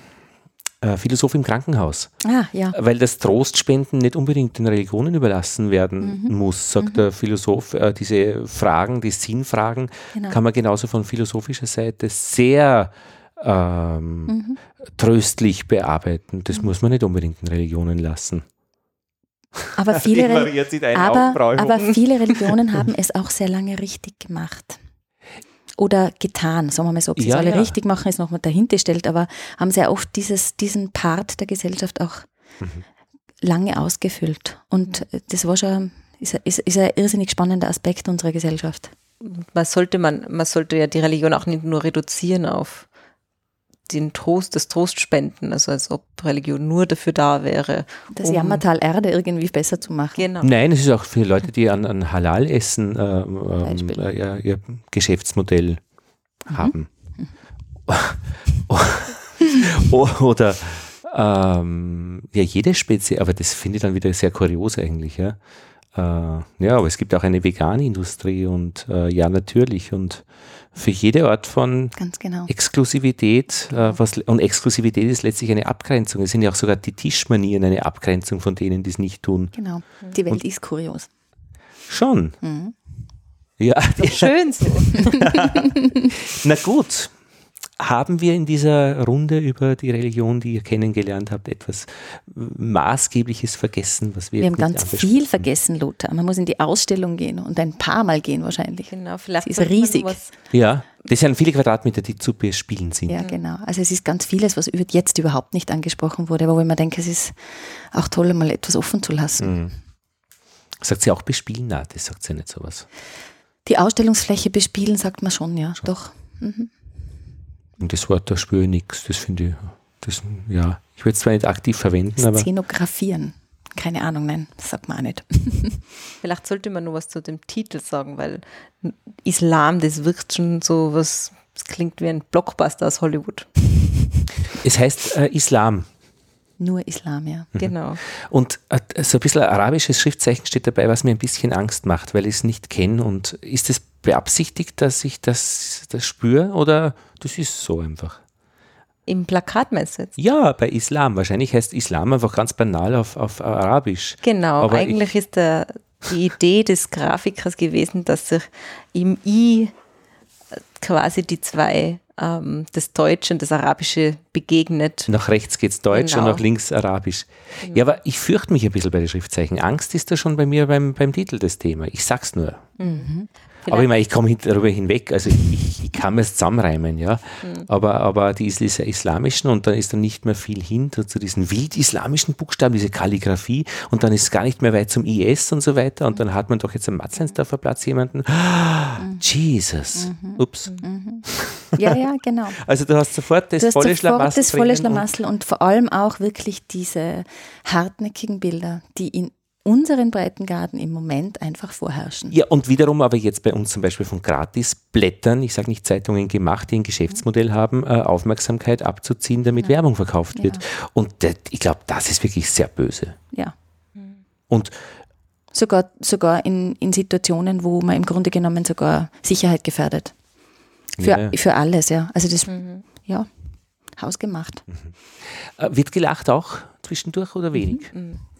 äh, Philosoph im Krankenhaus. Ah, ja. Weil das Trostspenden nicht unbedingt den Religionen überlassen werden Mhm. muss, sagt der Philosoph. Äh, diese Fragen, die Sinnfragen, Genau. kann man genauso von philosophischer Seite sehr ähm, Mhm. tröstlich bearbeiten. Das muss man nicht unbedingt den Religionen lassen. Aber viele, aber, aber viele Religionen haben es auch sehr lange richtig gemacht. Oder getan, sagen wir mal so. Ob sie Ja, es alle ja. richtig machen, ist nochmal dahinter stellt, aber haben sehr oft dieses, diesen Part der Gesellschaft auch Mhm. lange ausgefüllt. Und äh, das war schon, ist, ein- ist, ist ein irrsinnig spannender Aspekt unserer Gesellschaft. Man sollte, man, man sollte ja die Religion auch nicht nur reduzieren auf den Trost, das Trostspenden, also als ob Religion nur dafür da wäre. Das um- Jammertal Erde irgendwie besser zu machen. Genau. Nein, es ist auch für Leute, die an, an Halal-Essen äh, ähm, äh, ihr, ihr Geschäftsmodell haben. Oder ähm, ja, jede Spezie, aber das finde ich dann wieder sehr kurios eigentlich. Ja, äh, ja aber es gibt auch eine vegane Industrie und äh, ja, natürlich. Und für jede Art von Ganz genau. Exklusivität, äh, was, und Exklusivität ist letztlich eine Abgrenzung. Es sind ja auch sogar die Tischmanieren eine Abgrenzung von denen, die es nicht tun. Genau. Die Welt ist kurios. Schon. Mhm. Ja, Schön so. na gut. Haben wir in dieser Runde über die Religion, die ihr kennengelernt habt, etwas Maßgebliches vergessen, was wir, Wir haben ganz viel vergessen, Lothar. Man muss in die Ausstellung gehen und ein paar Mal gehen wahrscheinlich. Genau, vielleicht Sie ist riesig. Was, Ja, das sind viele Quadratmeter, die zu bespielen sind. Ja, genau. Also es ist ganz vieles, was jetzt überhaupt nicht angesprochen wurde, aber wo ich mir denke, es ist auch toll, mal etwas offen zu lassen. Mhm. Sagt sie auch bespielen? Nein, das sagt sie nicht sowas. Die Ausstellungsfläche bespielen, sagt man schon, ja, doch. Mhm. Und das Wort, da spüre ich nichts. Das finde ich, das, ja, ich würde es zwar nicht aktiv verwenden, aber Szenografieren. Keine Ahnung, nein, das sagt man auch nicht. vielleicht sollte man nur was zu dem Titel sagen, weil Islam, das wirkt schon so was, das klingt wie ein Blockbuster aus Hollywood. es heißt äh, Islam. Nur Islam, ja. Genau. Und äh, so ein bisschen ein arabisches Schriftzeichen steht dabei, was mir ein bisschen Angst macht, weil ich es nicht kenne. Und ist es beabsichtigt, dass ich das, das spüre oder das ist so einfach? Im Plakat meinst du jetzt? Ja, bei Islam. Wahrscheinlich heißt Islam einfach ganz banal auf, auf Arabisch. Genau, Aber eigentlich ist der, die Idee des Grafikers gewesen, dass sich im I quasi die zwei, ähm, das Deutsche und das Arabische begegnet. Nach rechts geht's Deutsch Genau. und nach links Arabisch. Ja, aber ich fürchte mich ein bisschen bei den Schriftzeichen. Angst ist da schon bei mir beim, beim Titel das Thema. Ich sag's nur. Aber ich meine, ich komme hin- darüber hinweg. Also ich, ich, kann mir es zusammenreimen, ja. Aber, aber die is- is- islamischen und dann ist dann nicht mehr viel hinter zu diesen wild-islamischen Buchstaben, diese Kalligrafie und dann ist es gar nicht mehr weit zum IS und so weiter und dann hat man doch jetzt am Matzleinsdorfer Platz jemanden. Jesus. Ups. Ja, ja, genau. Also du hast sofort das du volle sofort Schlamassel. das volle drinnen und- Schlamassel und vor allem auch wirklich diese hartnäckigen Bilder, die in unseren Breitengarten im Moment einfach vorherrschen. Ja, und wiederum aber jetzt bei uns zum Beispiel von Gratisblättern, ich sage nicht Zeitungen gemacht, die ein Geschäftsmodell haben, äh, Aufmerksamkeit abzuziehen, damit Werbung verkauft wird. Und das, ich glaube, das ist wirklich sehr böse. Ja. Und Sogar, sogar in, in Situationen, wo man im Grunde genommen sogar Sicherheit gefährdet. Für, Ja, ja. für alles, ja. Also das, ja, hausgemacht. äh, wird gelacht auch zwischendurch oder wenig?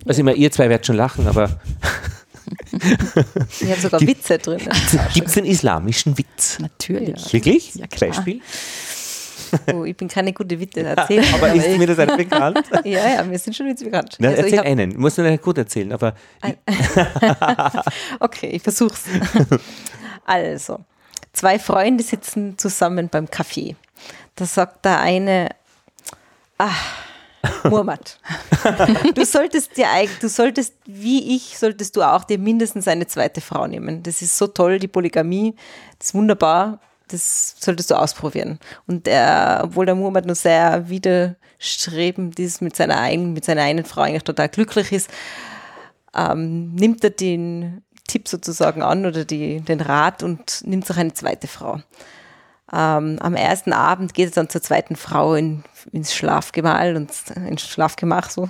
Also ich meine, ihr zwei werdet schon lachen, aber Ich habe sogar Witze drin. gibt es einen islamischen Witz? Natürlich. Wirklich? Ja, klar. Beispiel? Oh, ich bin keine gute Witze erzählen. Aber ist mir das ein bekannt? ja, ja, mir sind schon Witze bekannt. Na, Also ich erzähl einen. Muss man nicht gut erzählen, aber Okay, ich versuch's. Also, zwei Freunde sitzen zusammen beim Kaffee. Da sagt der eine, ah, Muhammad, du solltest dir du solltest, wie ich, solltest du auch dir mindestens eine zweite Frau nehmen. Das ist so toll, die Polygamie, das ist wunderbar, das solltest du ausprobieren. Und er, obwohl der Muhammad nur sehr widerstrebend ist mit seiner eigenen, mit seiner einen Frau eigentlich total glücklich ist, ähm, nimmt er den Tipp sozusagen an oder die, den Rat und nimmt sich eine zweite Frau. Ähm, am ersten Abend geht er dann zur zweiten Frau in, ins Schlafgemahl und ins Schlafgemach so.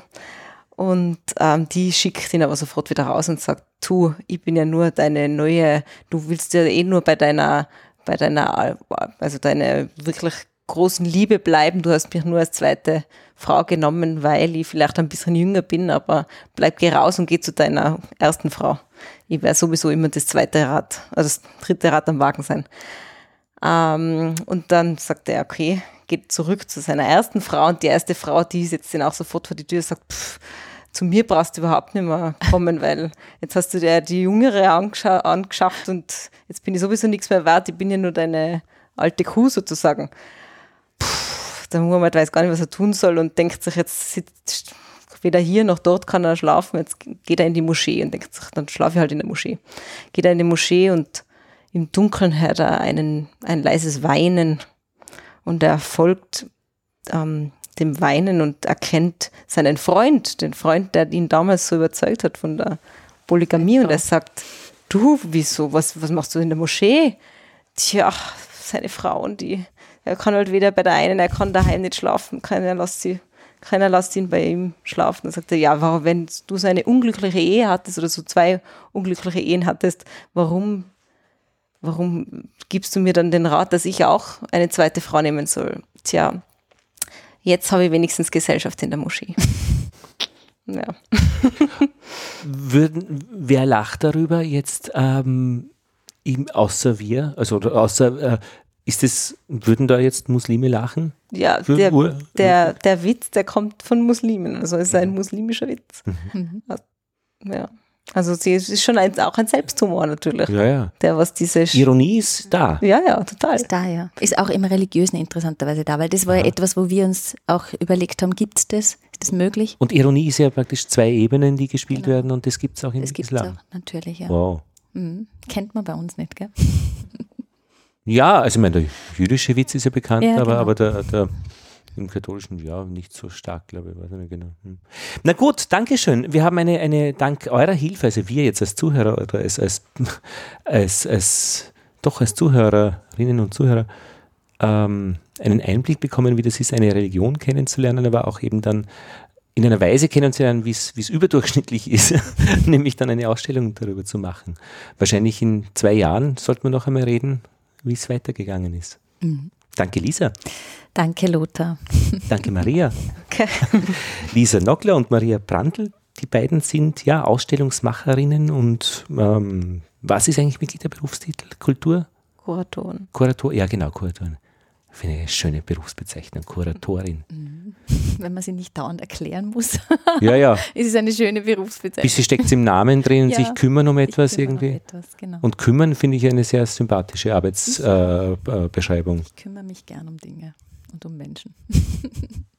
Und ähm, die schickt ihn aber sofort wieder raus und sagt, du, ich bin ja nur deine neue, du willst ja eh nur bei deiner, bei deiner, also deine wirklich großen Liebe bleiben. Du hast mich nur als zweite Frau genommen, weil ich vielleicht ein bisschen jünger bin, aber bleib, geh raus und geh zu deiner ersten Frau. Ich werde sowieso immer das zweite Rad, also das dritte Rad am Wagen sein. Ähm, und dann sagt er, okay, geht zurück zu seiner ersten Frau und die erste Frau, die setzt ihn auch sofort vor die Tür und sagt, pff, zu mir brauchst du überhaupt nicht mehr kommen, weil jetzt hast du dir die Jüngere angescha angeschafft und jetzt bin ich sowieso nichts mehr wert, ich bin ja nur deine alte Kuh sozusagen. Puh, der Muhammad weiß gar nicht, was er tun soll und denkt sich, jetzt sitzt weder hier noch dort kann er schlafen, jetzt geht er in die Moschee und denkt sich, dann schlafe ich halt in der Moschee. Geht er in die Moschee und im Dunkeln hört er einen, ein leises Weinen und er folgt ähm, dem Weinen und erkennt seinen Freund, den Freund, der ihn damals so überzeugt hat von der Polygamie und er sagt, du, wieso, was, was machst du in der Moschee? Tja, seine Frau und die, er kann halt weder bei der einen, er kann daheim nicht schlafen, keiner lässt sie, keiner lässt ihn bei ihm schlafen. Dann sagt er, ja, warum, wenn du so eine unglückliche Ehe hattest oder so zwei unglückliche Ehen hattest, warum warum gibst du mir dann den Rat, dass ich auch eine zweite Frau nehmen soll? Tja, jetzt habe ich wenigstens Gesellschaft in der Moschee. ja. würden, wer lacht darüber jetzt ähm, außer wir? Also außer äh, ist es, würden da jetzt Muslime lachen? Ja, der, der, der Witz, der kommt von Muslimen. Also es ist ein muslimischer Witz. Ja. Also sie es ist schon ein, auch ein Selbsthumor natürlich, Ja, ja. der was diese... Sch- Ironie ist da. Ja, ja, total. Ist da, ja. Ist auch im Religiösen interessanterweise da, weil das war ja etwas, wo wir uns auch überlegt haben, gibt es das? Ist das möglich? Und Ironie ist ja praktisch zwei Ebenen, die gespielt werden und das gibt es auch im Das gibt es Islam. auch, natürlich, ja. Wow. Mhm. Kennt man bei uns nicht, gell? Ja, also ich meine, der jüdische Witz ist ja bekannt, Ja, aber, genau. aber der, der im katholischen, ja, nicht so stark, glaube ich, weiß ich nicht genau. Hm. Na gut, Dankeschön. Wir haben eine, eine, dank eurer Hilfe, also wir jetzt als Zuhörer oder als, als, als, als doch als Zuhörerinnen und Zuhörer, ähm, einen Einblick bekommen, wie das ist, eine Religion kennenzulernen, aber auch eben dann in einer Weise kennenzulernen, wie es wie es überdurchschnittlich ist, nämlich dann eine Ausstellung darüber zu machen. Wahrscheinlich in zwei Jahren sollten wir noch einmal reden, wie es weitergegangen ist. Danke, Lisa. Danke, Lothar. Danke, Maria. Lisa Nockler und Maria Brandl, die beiden sind ja Ausstellungsmacherinnen und ähm, was ist eigentlich wirklich der Berufstitel? Kultur? Kuratoren. Kurator? Ja, genau, Kuratorin. Finde ich eine schöne Berufsbezeichnung, Kuratorin. Wenn man sie nicht dauernd erklären muss, Ja, ja. ist es eine schöne Berufsbezeichnung. Bisschen steckt es im Namen drin, Ja. sich kümmern um etwas irgendwie. um Etwas, genau. Und kümmern finde ich eine sehr sympathische Arbeitsbeschreibung. Äh, Beschreibung. ich kümmere mich gern um Dinge und um Menschen.